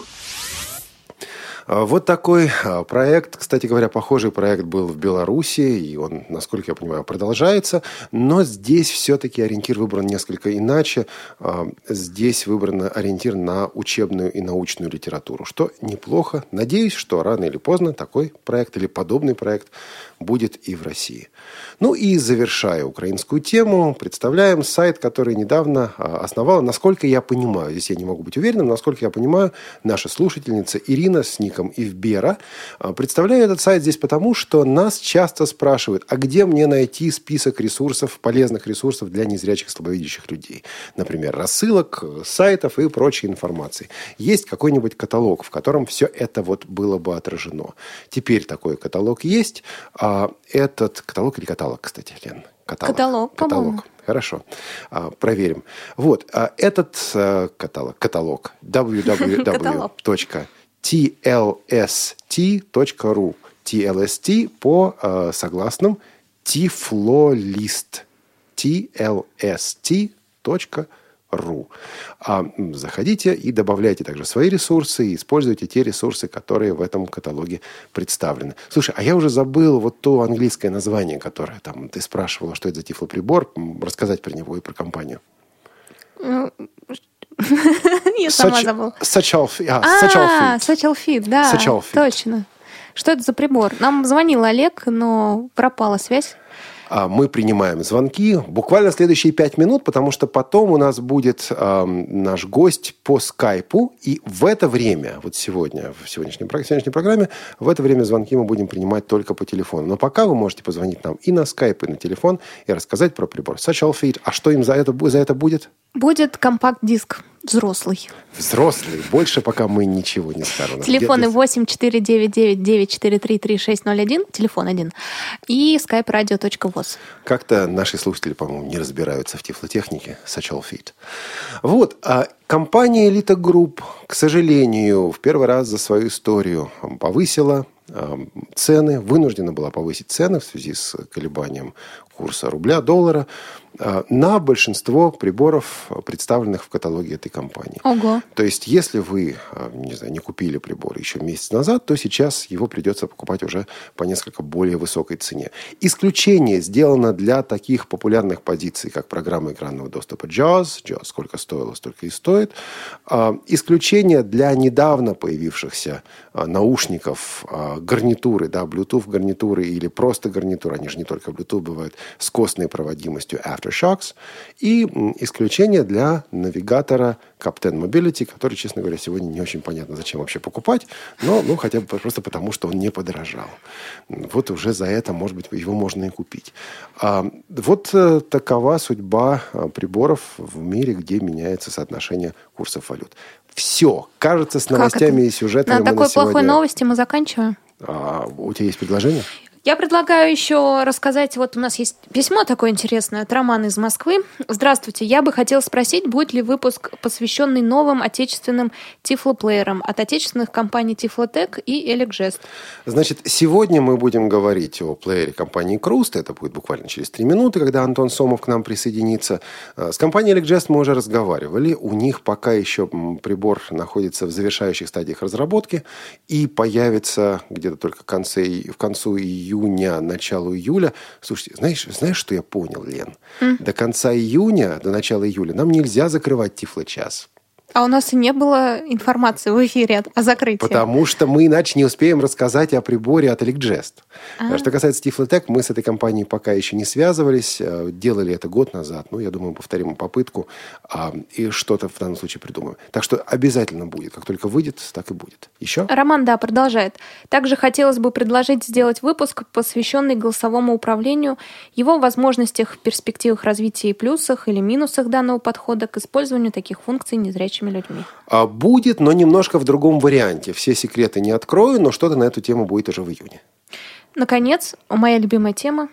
А, вот такой а, проект. Кстати говоря, похожий проект был в Беларуси, и он, насколько я понимаю, продолжается. Но здесь все-таки ориентир выбран несколько иначе. А, здесь выбран ориентир на учебную и научную литературу, что неплохо. Надеюсь, что рано или поздно такой проект или подобный проект будет и в России. Ну и завершая украинскую тему, представляем сайт, который недавно основала, насколько я понимаю, здесь я не могу быть уверенным, насколько я понимаю, наша слушательница Ирина с ником Ивбера. А, представляю этот сайт здесь потому, что нас часто спрашивают, а где мне найти список ресурсов, полезных ресурсов для незрячих слабовидящих людей? Например, рассылок, сайтов и прочей информации. Есть какой-нибудь каталог, в котором все это вот было бы отражено. Теперь такой каталог есть. А этот каталог или каталог, кстати, Лен? Каталог. Каталог, по-моему. Каталог. Хорошо. А, проверим. Вот. а, этот а, каталог, каталог www.tlst.ru TLST по а, согласным Тифлолист. tlst.ru. А, м, заходите и добавляйте также свои ресурсы и используйте те ресурсы, которые в этом каталоге представлены. Слушай, а я уже забыл вот то английское название, которое там ты спрашивала, что это за тифлоприбор, рассказать про него и про компанию. [LAUGHS] Я сама забыла. Alf- а, А, Fit, да, точно. Что это за прибор? Нам звонил Олег, но пропала связь. А, Мы принимаем звонки буквально следующие пять минут, потому что потом у нас будет ам, наш гость по скайпу. И в это время, вот сегодня, в сегодняшней, про- сегодняшней программе, в это время звонки мы будем принимать только по телефону. Но пока вы можете позвонить нам и на скайп, и на телефон, и рассказать про прибор Satchel Feed. А что им за это, за это будет? Будет компакт-диск взрослый. Взрослые. Больше пока мы ничего не скажем. Телефоны Где- 8499-943-3601, телефон один, и skype-radio.voz. Как-то наши слушатели, по-моему, не разбираются в тифлотехнике Satchel Feed. Вот. А компания Elite Group, к сожалению, в первый раз за свою историю повысила цены, вынуждена была повысить цены в связи с колебанием курса рубля, доллара на большинство приборов, а, представленных в каталоге этой компании. Ого. То есть, если вы, а, не знаю, не купили прибор еще месяц назад, то сейчас его придется покупать уже по несколько более высокой цене. Исключение сделано для таких популярных позиций, как программа экранного доступа JAWS. JAWS сколько стоило, столько и стоит. Исключение для недавно появившихся наушников, гарнитуры, да, Bluetooth гарнитуры или просто гарнитуры, они же не только Bluetooth бывают, с костной проводимостью Aftershocks. И исключение для навигатора Captain Mobility, который, честно говоря, сегодня не очень понятно, зачем вообще покупать, но ну, хотя бы просто потому, что он не подорожал. Вот уже за это, может быть, его можно и купить. А, вот э, такова судьба а, приборов в мире, где меняется соотношение курсов валют. Все. Кажется, с новостями и сюжетами На мы такой на сегодня... плохой новости мы заканчиваем. А, у тебя есть предложение? Я предлагаю еще рассказать, вот у нас есть письмо такое интересное от Романа из Москвы. Здравствуйте, я бы хотел спросить, будет ли выпуск, посвященный новым отечественным тифлоплеерам от отечественных компаний Тифлотек и Элекжест. Значит, сегодня мы будем говорить о плеере компании Круст. Это будет буквально через три минуты, когда Антон Сомов к нам присоединится. Э, С компанией Elecgest мы уже разговаривали. У них пока еще прибор находится в завершающих стадиях разработки и появится где-то только в конце, в концу июня, началу июля. Слушайте, знаешь, знаешь, что я понял, Лен? До конца июня, до начала июля нам нельзя закрывать Тифло-час. А у нас и не было информации в эфире о закрытии. Потому что мы иначе не успеем рассказать о приборе от Elecgest. А Что касается Tiflotec, мы с этой компанией пока еще не связывались. э, Делали это год назад. Ну, я думаю, повторим попытку. а, И что-то в данном случае придумаем. Так что обязательно будет. Как только выйдет, так и будет. Еще? Роман, да, продолжает. Также хотелось бы предложить сделать выпуск, посвященный голосовому управлению, его возможностях, перспективах развития и плюсах или минусах данного подхода к использованию таких функций незрячими людьми. А, Будет, но немножко в другом варианте. Все секреты не открою, но что-то на эту тему будет уже в июне. Наконец, моя любимая тема.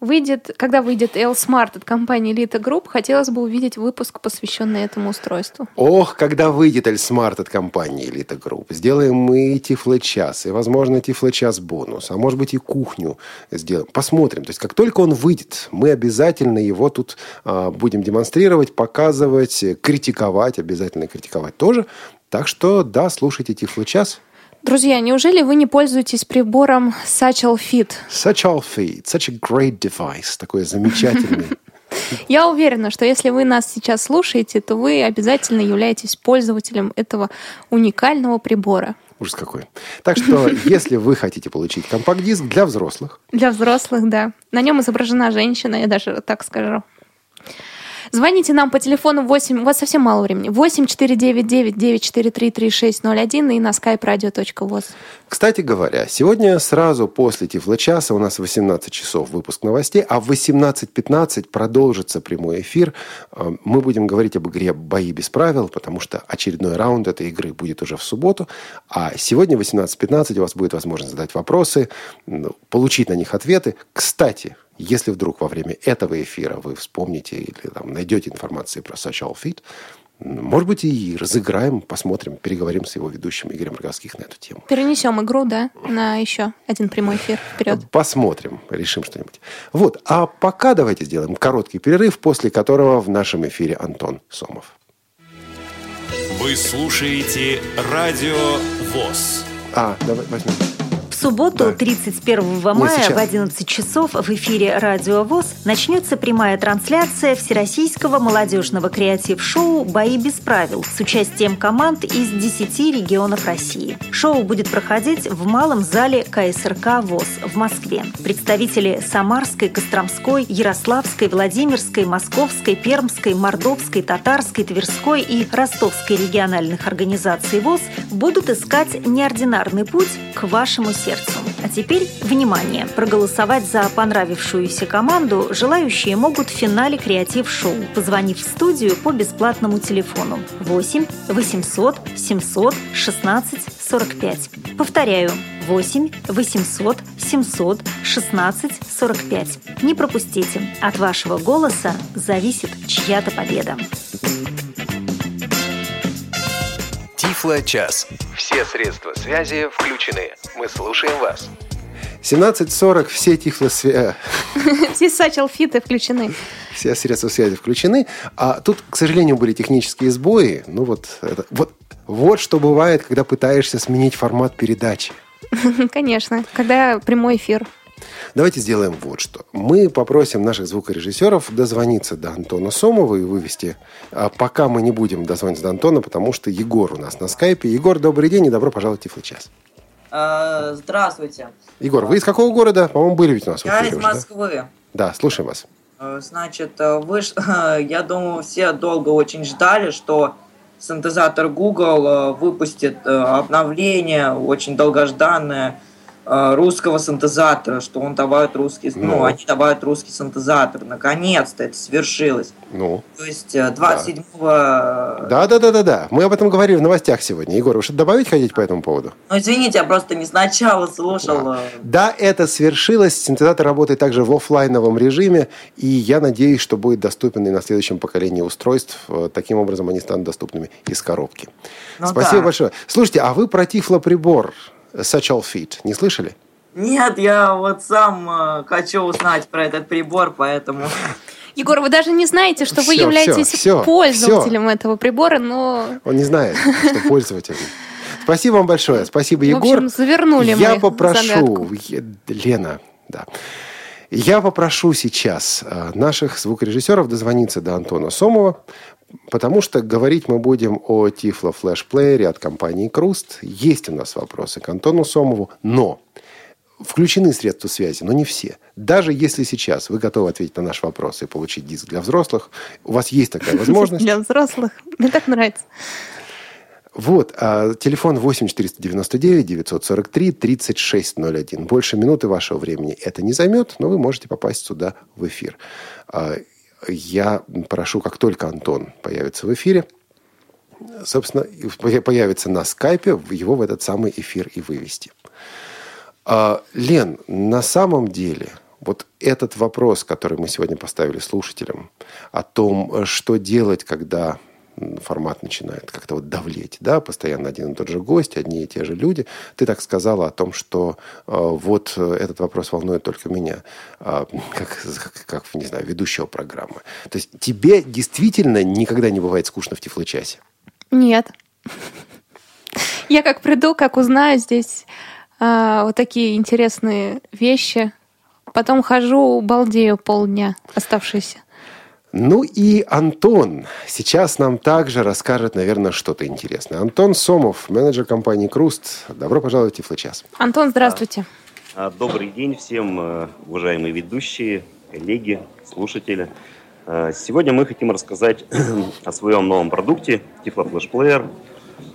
Выйдет, когда выйдет L-Smart от компании Elite Group, хотелось бы увидеть выпуск, посвященный этому устройству. Ох, когда выйдет Эльсмарт от компании Elite Group, сделаем мы Тифло-час, и, возможно, Тифло-час бонус, а может быть и кухню сделаем. Посмотрим. То есть, как только он выйдет, мы обязательно его тут а, будем демонстрировать, показывать, критиковать, обязательно критиковать тоже. Так что, да, слушайте Тифло-час. Друзья, неужели вы не пользуетесь прибором Satchel Fit? All feed, such a great device, такой замечательный. [LAUGHS] Я уверена, что если вы нас сейчас слушаете, то вы обязательно являетесь пользователем этого уникального прибора. Ужас какой. Так что, [LAUGHS] если вы хотите получить компакт-диск для взрослых, Для взрослых, да. На нем изображена женщина, я даже так скажу. Звоните нам по телефону 8, у вас совсем мало времени, 8499-943-3601 и на skype radio.voz. Кстати говоря, сегодня сразу после Тифло-часа у нас в 18 часов выпуск новостей, а в 18.15 продолжится прямой эфир. Э, Мы будем говорить об игре «Бои без правил», потому что очередной раунд этой игры будет уже в субботу. А сегодня в 18.15 у вас будет возможность задать вопросы, ну, получить на них ответы. Кстати, Если вдруг во время этого эфира вы вспомните или там, найдете информацию про Social Fit, может быть, и разыграем, посмотрим, переговорим с его ведущим Игорем Роговских на эту тему. Перенесем игру, да, на еще один прямой эфир вперед. Посмотрим, решим что-нибудь. Вот, а пока давайте сделаем короткий перерыв, после которого в нашем эфире Антон Сомов. Вы слушаете Радио ВОЗ. А, давай возьмем субботу, да. 31 мая в 11 часов в эфире «Радио ВОЗ» начнется прямая трансляция Всероссийского молодежного креатив-шоу «Бои без правил» с участием команд из 10 регионов России. Шоу будет проходить в малом зале КСРК ВОЗ в Москве. Представители Самарской, Костромской, Ярославской, Владимирской, Московской, Пермской, Мордовской, Татарской, Тверской и Ростовской региональных организаций ВОЗ будут искать неординарный путь к вашему сердцу сердцу. А теперь, внимание! Проголосовать за понравившуюся команду желающие могут в финале креатив-шоу, позвонив в студию по бесплатному телефону 8 800 700 16 45. Повторяю, 8 800 700 16 45. Не пропустите. От вашего голоса зависит чья-то победа. Тифло-час. Все средства связи включены. Мы слушаем вас. 17.40, все тифлосвязи... [LAUGHS] Все сачел-фиты включены. Все средства связи включены. А тут, к сожалению, были технические сбои. Ну вот, это, вот, вот что бывает, когда пытаешься сменить формат передачи. [LAUGHS] Конечно, когда прямой эфир. Давайте сделаем вот что. Мы попросим наших звукорежиссеров дозвониться до Антона Сомова и вывести. А пока мы не будем дозвониться до Антона, потому что Егор у нас на скайпе. Егор, добрый день и добро пожаловать в Тифлый час. А, здравствуйте. Егор, вы из какого города? По-моему, были ведь у нас Я из Москвы. Да? да, слушаем вас. А, значит, вы, [LAUGHS] я думаю, все долго очень ждали, что синтезатор Google выпустит обновление, очень долгожданное, Э, русского синтезатора, что он добавит русский, ну, ну они добавят русский синтезатор. Наконец-то это свершилось. Ну. То есть 27-го... Э, да, да, да, да, да. Мы об этом говорили в новостях сегодня. Егор, вы что-то добавить хотите по этому поводу? Ну, извините, я просто не сначала слушал. Да, да это свершилось. Синтезатор работает также в офлайновом режиме, и я надеюсь, что будет доступен и на следующем поколении устройств. Таким образом, они станут доступными из коробки. Ну, Спасибо да. большое. Слушайте, а вы про тифлоприбор Satchel Fit. Не слышали? Нет, я вот сам э, хочу узнать про этот прибор, поэтому... Егор, вы даже не знаете, что все, вы являетесь все, пользователем все. этого прибора, но... Он не знает, что пользователь. Спасибо вам большое. Спасибо, Егор. В общем, завернули Я мы попрошу, загадку. Лена, да. Я попрошу сейчас э, наших звукорежиссеров дозвониться до Антона Сомова, Потому что говорить мы будем о Tiflo Flash Player от компании Круст. Есть у нас вопросы к Антону Сомову, но включены средства связи, но не все. Даже если сейчас вы готовы ответить на наш вопрос и получить диск для взрослых, у вас есть такая [LAUGHS] возможность. Для взрослых. Мне так нравится. Вот, а, телефон 8 499 943 3601. Больше минуты вашего времени это не займет, но вы можете попасть сюда в эфир. А, я прошу, как только Антон появится в эфире, собственно, появится на скайпе, его в этот самый эфир и вывести. А, Лен, на самом деле, вот этот вопрос, который мы сегодня поставили слушателям, о том, что делать, когда формат начинает как-то вот давлеть, да, постоянно один и тот же гость, одни и те же люди. Ты так сказала о том, что э, вот этот вопрос волнует только меня, э, [LAUGHS] как, как, не знаю, ведущего программы. То есть тебе действительно никогда не бывает скучно в Тифлочасе? Нет. [LAUGHS] Я как приду, как узнаю здесь э, вот такие интересные вещи, потом хожу, балдею полдня оставшиеся. Ну и Антон сейчас нам также расскажет, наверное, что-то интересное. Антон Сомов, менеджер компании «Круст». Добро пожаловать в Тифлочас. Антон, здравствуйте. А, добрый день всем, э, уважаемые ведущие, коллеги, слушатели. А, сегодня мы хотим рассказать [CLEARS THROAT] о своем новом продукте Tiflo Flash Player,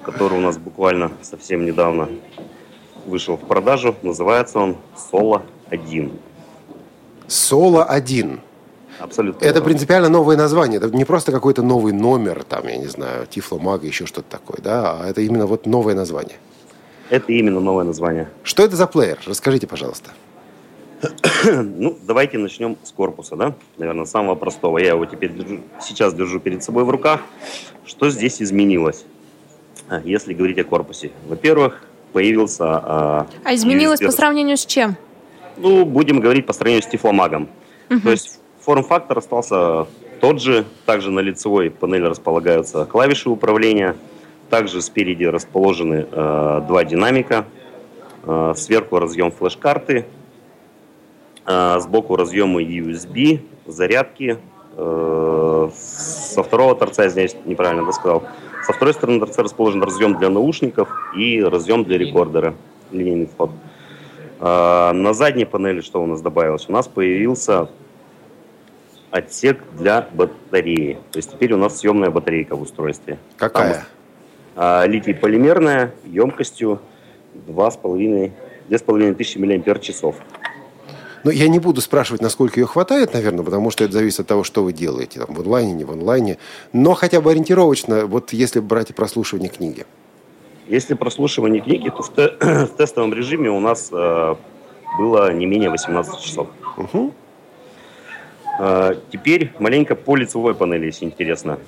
который у нас буквально совсем недавно вышел в продажу. Называется он Solo 1. Solo 1. Абсолютно. Это принципиально новое название. Это не просто какой-то новый номер, там, я не знаю, Тифломага, еще что-то такое, да, а это именно вот новое название. Это именно новое название. Что это за плеер? Расскажите, пожалуйста. [CLEARS THROAT] Ну, давайте начнем с корпуса, да? Наверное, самого простого. Я его теперь держу, сейчас держу перед собой в руках. Что здесь изменилось, а, если говорить о корпусе? Во-первых, появился... А, а изменилось USB. по сравнению с чем? Ну, будем говорить по сравнению с тифломагом. Угу. То есть форм-фактор остался тот же. Также на лицевой панели располагаются клавиши управления. Также спереди расположены э, два динамика. Э, сверху разъем флеш-карты. Э, сбоку разъемы USB, зарядки. Э, со второго торца, извиняюсь, неправильно сказал. Со второй стороны торца расположен разъем для наушников и разъем для рекордера. Линейный вход. Э, на задней панели что у нас добавилось? У нас появился отсек для батареи. То есть теперь у нас съемная батарейка в устройстве. Какая? Там, а, литий-полимерная емкостью 2,5 2500 мАч. Но я не буду спрашивать, насколько ее хватает, наверное, потому что это зависит от того, что вы делаете, там, в онлайне, не в онлайне. Но хотя бы ориентировочно, вот если брать и прослушивание книги. Если прослушивание книги, то в, те, [CLEARS THROAT] в тестовом режиме у нас э, было не менее 18 часов. Угу. Э, теперь маленько по лицевой панели, если интересно.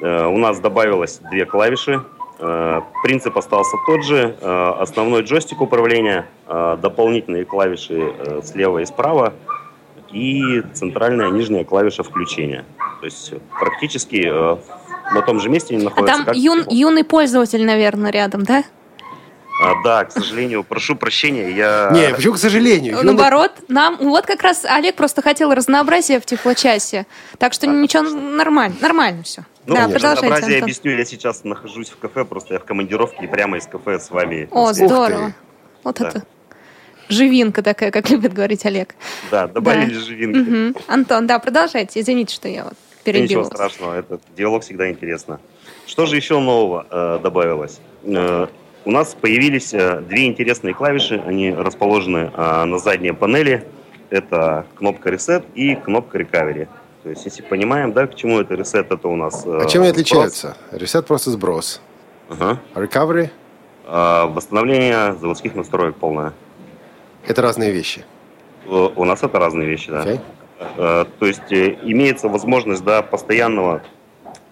Э, у нас добавилось две клавиши. Э, принцип остался тот же. Основной джойстик управления, дополнительные клавиши слева и справа и центральная нижняя клавиша включения. То есть практически на том же месте они находятся. А там юн, юный пользователь, наверное, рядом, да? А, да, к сожалению, прошу прощения, я... Не, почему к сожалению? Наоборот, нам... Вот как раз Олег просто хотел разнообразия в теплочасе. Так что а, ничего, нормально, нормально все. Ну, да, разнообразие Антон. объясню. Я сейчас нахожусь в кафе, просто я в командировке и прямо из кафе с вами. О, здорово. Вот да. это живинка такая, как любит говорить Олег. Да, добавили да. живинки. Угу. Антон, да, продолжайте. Извините, что я вот перебил. Ничего страшного, этот диалог всегда интересно. Что же еще нового э, добавилось? Э, у нас появились э, две интересные клавиши. Они расположены э, на задней панели. Это кнопка Reset и кнопка Recovery. То есть, если понимаем, да, к чему это Reset, это у нас... Э, а чем они отличаются? Reset просто сброс. Ага. А Recovery? Восстановление заводских настроек полное. Это разные вещи? У нас это разные вещи, да. Okay. То есть имеется возможность да, постоянного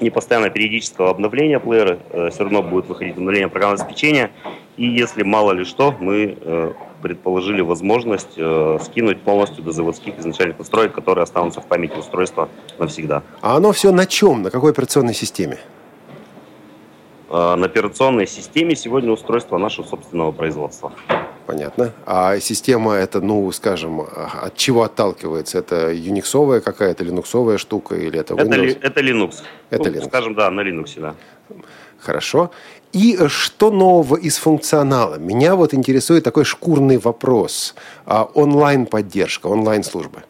непостоянно периодического обновления плеера, э, все равно будет выходить обновление программного обеспечения. И если мало ли что, мы э, предположили возможность э, скинуть полностью до заводских изначальных настроек, которые останутся в памяти устройства навсегда. А оно все на чем? На какой операционной системе? на операционной системе сегодня устройство нашего собственного производства. Понятно. А система это, ну, скажем, от чего отталкивается? Это юниксовая какая-то, линуксовая штука или это Windows? Это, это Linux. Это ну, Linux. Скажем, да, на Linux, да. Хорошо. И что нового из функционала? Меня вот интересует такой шкурный вопрос. А, онлайн-поддержка, онлайн-службы.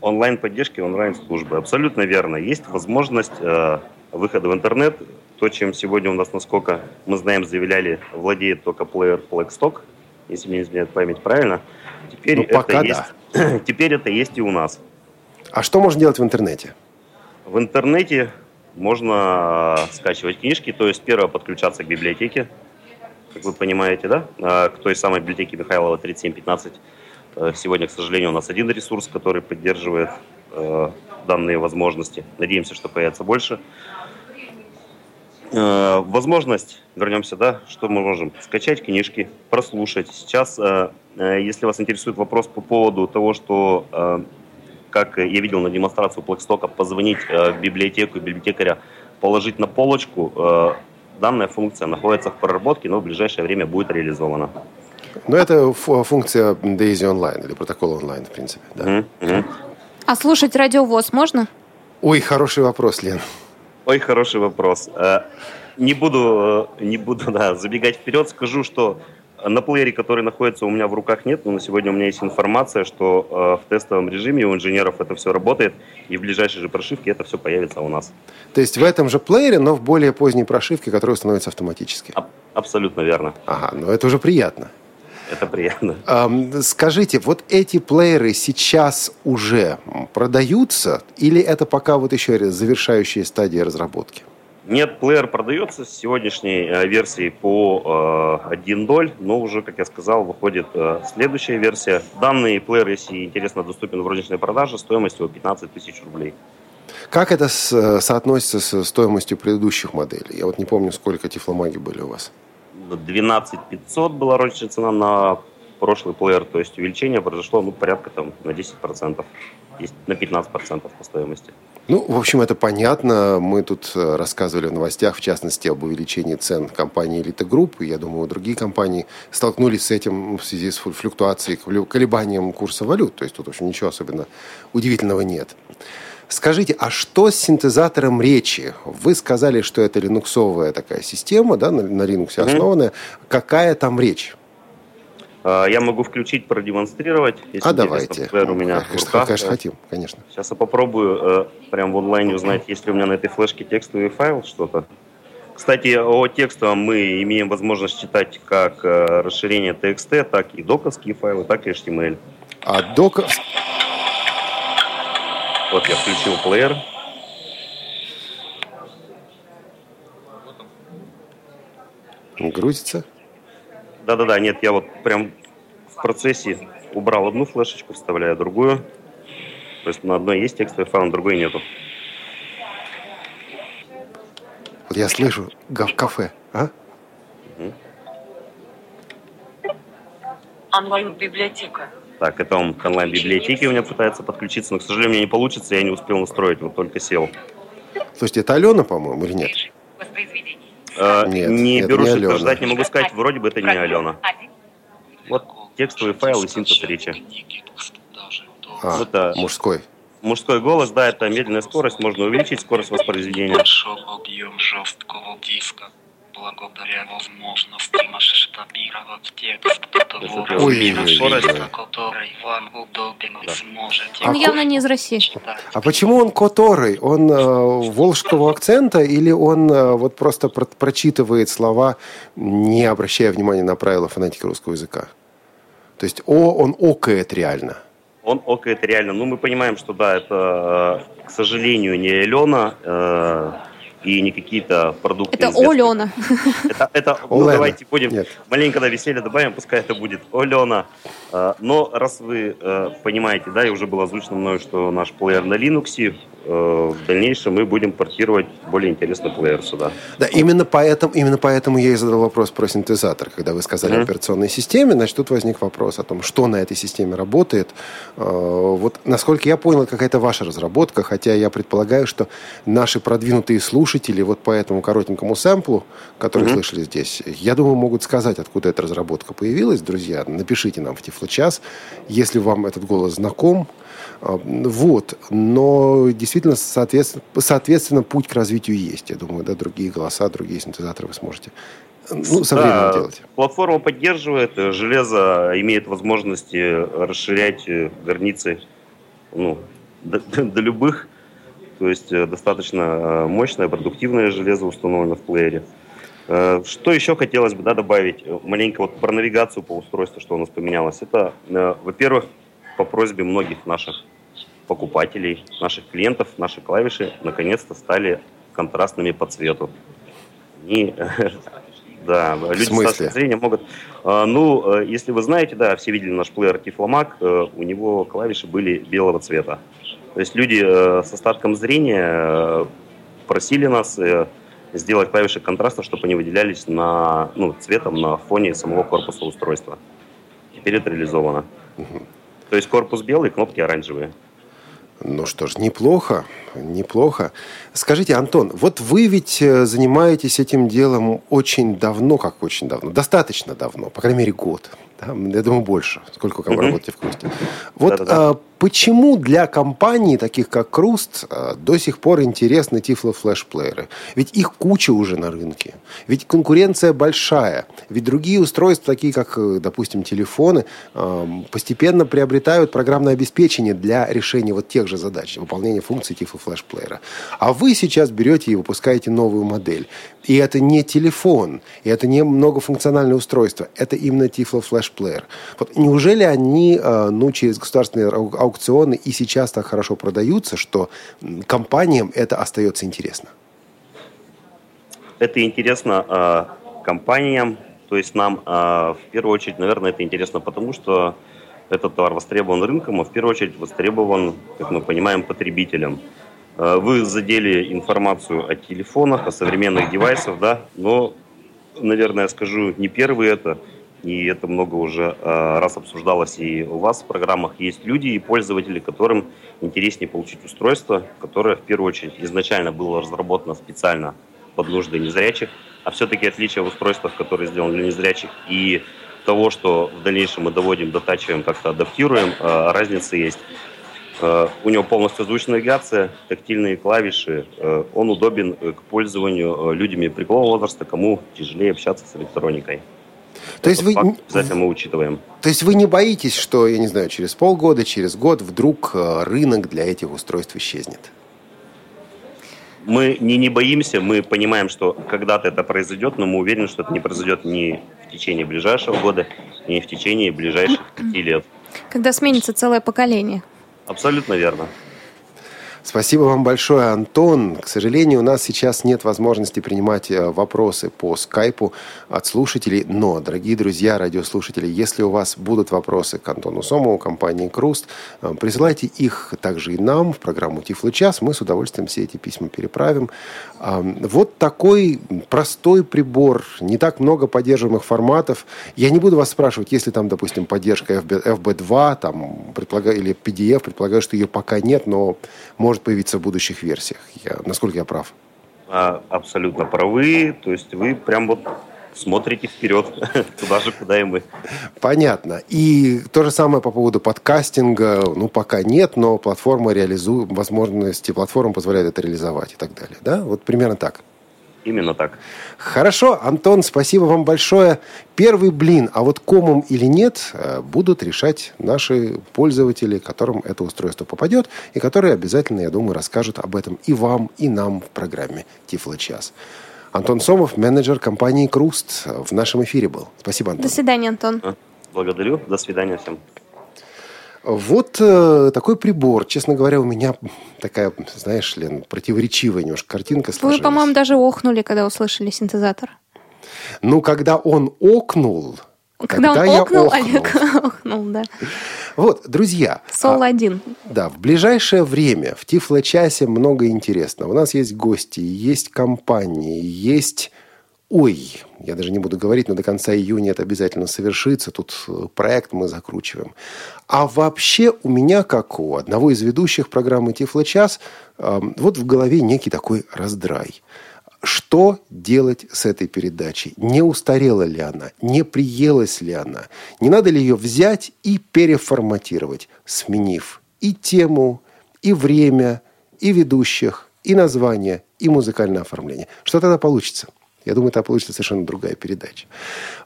Онлайн-поддержки, онлайн-службы. Абсолютно верно. Есть возможность э, выхода в интернет. То, чем сегодня у нас, насколько мы знаем, заявляли, владеет только плеер Blackstock если мне изменяет память правильно. Теперь, ну, это да. есть, [CLEARS THROAT] теперь это есть и у нас. А что можно делать в интернете? В интернете можно скачивать книжки, то есть первое подключаться к библиотеке, как вы понимаете, да, а, к той самой библиотеке Михайлова 3715. Э, сегодня, к сожалению, у нас один ресурс, который поддерживает э, данные возможности. Надеемся, что появится больше. Э, возможность, вернемся, да, что мы можем скачать книжки, прослушать. Сейчас, э, э, если вас интересует вопрос по поводу того, что, как я видел на демонстрацию Плэкстока, позвонить в библиотеку библиотекаря, положить на полочку, данная функция находится в проработке, но в ближайшее время будет реализована. Но это функция Daisy Online или протокола онлайн, в принципе. Да. Mm-hmm. А слушать радиовоз можно? Ой, хороший вопрос, Лен. Ой, хороший вопрос. Э, не буду, э, не буду [LAUGHS] да, забегать вперед, скажу, что на плеере, который находится у меня в руках, нет, но на сегодня у меня есть информация, что э, в тестовом режиме у инженеров это все работает, и в ближайшей же прошивке это все появится у нас. То есть в этом же плеере, но в более поздней прошивке, которая установится автоматически? А- абсолютно верно. Ага, ну это уже приятно. Это приятно. Скажите, вот эти плееры сейчас уже продаются или это пока вот еще завершающие стадии разработки? Нет, плеер продается с сегодняшней э, версии по э, 1 доль, но уже, как я сказал, выходит э, следующая версия. Данный плеер, если интересно, доступен в розничной продаже стоимостью 15 тысяч рублей. Как это э, соотносится с стоимостью предыдущих моделей? Я вот не помню, сколько тифломаги были у вас. 12 500 была розничная цена на прошлый плеер, то есть увеличение произошло ну, порядка там, на 10%, на 15% по стоимости. Ну, в общем, это понятно. Мы тут э, рассказывали в новостях, в частности, об увеличении цен компании «Элита Групп». И я думаю, другие компании столкнулись с этим в связи с флюктуацией, колебанием курса валют. То есть тут, в общем, ничего особенно удивительного нет. Скажите, а что с синтезатором речи? Вы сказали, что это линуксовая такая система, да, на, на Linux основанная. Mm-hmm. Какая там речь? А, я могу включить, продемонстрировать. Если а давайте. у меня конечно, в руках. конечно, хотим, конечно. Сейчас я попробую э, прям в онлайне узнать, есть ли у меня на этой флешке текстовый файл, что-то. Кстати, о текстовом мы имеем возможность читать как э, расширение TXT, так и доковские файлы, так и HTML. А доков... Вот я включил плеер. Грузится? Да-да-да, нет, я вот прям в процессе убрал одну флешечку, вставляю другую. То есть на одной есть текстовый файл, на другой нету. Вот я слышу кафе, а? Онлайн-библиотека. Так, это он к онлайн-библиотеке у меня пытается подключиться, но, к сожалению, у меня не получится, я не успел настроить, вот только сел. Слушайте, это Алена, по-моему, или нет? Э, нет, не берусь утверждать, не могу сказать, вроде бы это не Алена. Вот текстовый файл и синтез речи. А, это мужской. Мужской голос, да, это медленная скорость, можно увеличить скорость воспроизведения. Большой объем жесткого диска благодаря возможности масштабировать текст до того размера, который вам удобен, сможете... Он явно не из России. А почему он который? Он э, волжского акцента или он э, вот просто про прочитывает слова, не обращая внимания на правила фонетики русского языка? То есть О, он окает реально? Он окает реально. Ну, мы понимаем, что да, это, э, к сожалению, не Алена, э, и не какие-то продукты. Это Олена. Это, это ну, давайте будем Нет. маленько до веселья добавим, пускай это будет Олена. А, но раз вы э, понимаете, да, и уже было озвучено мною, что наш плеер на Linux, в дальнейшем мы будем портировать более интересный плеер сюда. Да, именно поэтому, именно поэтому я и задал вопрос про синтезатор. Когда вы сказали mm-hmm. операционной системе, значит, тут возник вопрос о том, что на этой системе работает. Э, вот, насколько я понял, какая-то ваша разработка, хотя я предполагаю, что наши продвинутые слушатели вот по этому коротенькому сэмплу, который mm-hmm. слышали здесь, я думаю, могут сказать, откуда эта разработка появилась. Друзья, напишите нам в час, если вам этот голос знаком. А, вот. Но действительно, соответственно, соответственно, путь к развитию есть. Я думаю, да, другие голоса, другие синтезаторы вы сможете ну, со временем да, делать. Платформа поддерживает, железо имеет возможности расширять границы ну, до, до любых. То есть э, достаточно э, мощное, продуктивное железо установлено в плеере. Э, что еще хотелось бы да, добавить? Маленько вот про навигацию по устройству, что у нас поменялось. Это, э, во-первых, по просьбе многих наших покупателей, наших клиентов, наши клавиши наконец-то стали контрастными по цвету. И, [LAUGHS] да, люди с нашим зрением могут... Э, ну, если вы знаете, да, все видели наш плеер Тифломак, у него клавиши были белого цвета. То есть люди с остатком зрения просили нас сделать клавиши контраста, чтобы они выделялись на, ну, цветом на фоне самого корпуса устройства. Теперь это реализовано. Угу. То есть корпус белый, кнопки оранжевые. Ну что ж, неплохо, неплохо. Скажите, Антон, вот вы ведь э, занимаетесь этим делом очень давно, как очень давно, достаточно давно, по крайней мере год. Да? Я думаю, больше, сколько вы работаете в Крусте. Вот А, почему для компаний, таких как Круст, а, до сих пор интересны Тифло флешплееры? Ведь их куча уже на рынке. Ведь конкуренция большая. Ведь другие устройства, такие как, э, допустим, телефоны, а, постепенно приобретают программное обеспечение для решения вот тех же задач, выполнения функций Тифло флешплеера. А вы сейчас берете и выпускаете новую модель. И это не телефон, и это не многофункциональное устройство, это именно Tiflo Player. Вот неужели они, э, ну, через государственные аукционы и сейчас так хорошо продаются, что компаниям это остается интересно? Это интересно э, компаниям, то есть нам э, в первую очередь, наверное, это интересно потому, что этот товар востребован рынком, а в первую очередь востребован, как мы понимаем, потребителям. Э, вы задели информацию о телефонах, о современных девайсах, да, но, наверное, скажу, не первый это, и это много уже э, раз обсуждалось и у вас в программах. Есть люди и пользователи, которым интереснее получить устройство, которое в первую очередь изначально было разработано специально под нужды незрячих, а все-таки отличие в устройствах, которые сделаны для незрячих, и того, что в дальнейшем мы доводим, дотачиваем, как-то адаптируем, э, разница есть. Э, у него полностью звучная навигация, тактильные клавиши. Он удобен к пользованию людьми преклонного возраста, кому тяжелее общаться с электроникой. То есть вы обязательно мы учитываем. То есть вы не боитесь, что, я не знаю, через полгода, через год вдруг рынок для этих устройств исчезнет? Мы не, не боимся, мы понимаем, что когда-то это произойдет, но мы уверены, что это не произойдет ни в течение ближайшего года, ни в течение ближайших пяти лет. Когда сменится целое поколение. Абсолютно верно. Спасибо вам большое, Антон. К сожалению, у нас сейчас нет возможности принимать э, вопросы по скайпу от слушателей. Но, дорогие друзья, радиослушатели, если у вас будут вопросы к Антону Сомову, компании «Круст», э, присылайте их также и нам в программу «Тифло час». Мы с удовольствием все эти письма переправим. Вот такой простой прибор. Не так много поддерживаемых форматов. Я не буду вас спрашивать, если там, допустим, поддержка FB, FB2 там, предполагаю, или PDF. Предполагаю, что ее пока нет, но может появиться в будущих версиях. Я, насколько я прав? А, абсолютно правы. То есть вы прям вот смотрите вперед, [LAUGHS] туда же, куда и мы. Понятно. И то же самое по поводу подкастинга. Ну, пока нет, но платформа реализует, возможности платформы позволяют это реализовать и так далее. Да? Вот примерно так. Именно так. Хорошо, Антон, спасибо вам большое. Первый блин, а вот комом или нет, э, будут решать наши пользователи, которым это устройство попадет, и которые обязательно, я думаю, расскажут об этом и вам, и нам в программе Тифло час. Антон Сомов, менеджер компании «Круст», в нашем эфире был. Спасибо, Антон. До свидания, Антон. Благодарю. До свидания всем. Вот э, такой прибор. Честно говоря, у меня такая, знаешь, Лен, противоречивая немножко картинка сложилась. Вы, по-моему, даже охнули, когда услышали синтезатор. Ну, когда он окнул, когда, когда он окнул, охнул. Олег [LAUGHS] охнул, да. Вот, друзья. Сол один. А, да, в ближайшее время в Тифло-часе много интересного. У нас есть гости, есть компании, есть Ой, я даже не буду говорить, но до конца июня это обязательно совершится. Тут э, проект мы закручиваем. А вообще у меня, как у одного из ведущих программы «Тифло-час», вот в голове некий такой раздрай. Что делать с этой передачей? Не устарела ли она? Не приелась ли она? Не надо ли ее взять и переформатировать, сменив и тему, и время, и ведущих, и название, и музыкальное оформление? Что тогда получится? Я думаю, там получится совершенно другая передача.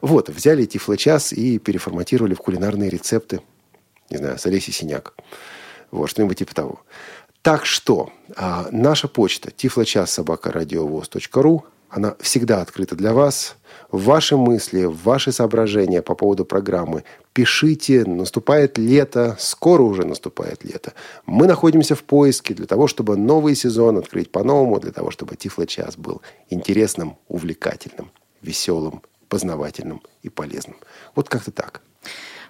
Вот, взяли Тифло-час и переформатировали в кулинарные рецепты. Не знаю, с Олесей Синяк. Вот, что-нибудь типа того. Так что, а, наша почта радиовоз.ру она всегда открыта для вас. Ваши мысли, ваши соображения по поводу программы пишите. Наступает лето, скоро уже наступает лето. Мы находимся в поиске для того, чтобы новый сезон открыть по-новому, для того, чтобы Тифло-час был интересным, увлекательным, веселым, познавательным и полезным. Вот как-то так.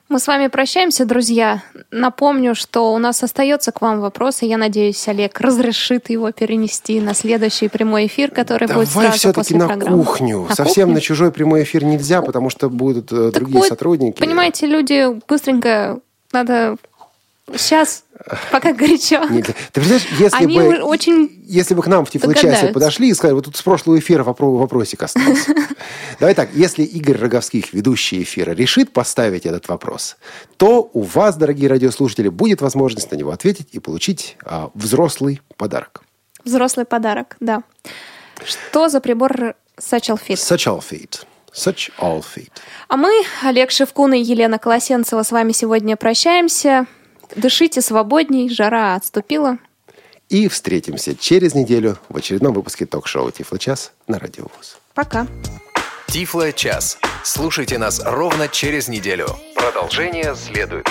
Мы с вами прощаемся, друзья. Напомню, что у нас остается к вам вопрос, и я надеюсь, Олег разрешит его перенести на следующий прямой эфир, который Давай будет сразу все-таки после на программы. кухню. На Совсем кухню? на чужой прямой эфир нельзя, потому что будут э, так другие будет, сотрудники. Понимаете, люди быстренько надо Сейчас, пока горячо. Нет, ты представляешь, если Они бы, очень если бы к нам в Тифлочасе подошли и сказали, вот тут с прошлого эфира вопросик остался. [LAUGHS] Давай так, если Игорь Роговских, ведущий эфира, решит поставить этот вопрос, то у вас, дорогие радиослушатели, будет возможность на него ответить и получить а, взрослый подарок. Взрослый подарок, да. Что за прибор? Satchel Fit. Such all feet. А мы, Олег Шевкун и Елена Колосенцева, с вами сегодня прощаемся. Дышите свободней, жара отступила. И встретимся через неделю в очередном выпуске ток-шоу «Тифло час» на Радио ВУЗ. Пока. Тифло час. Слушайте нас ровно через неделю. Продолжение следует.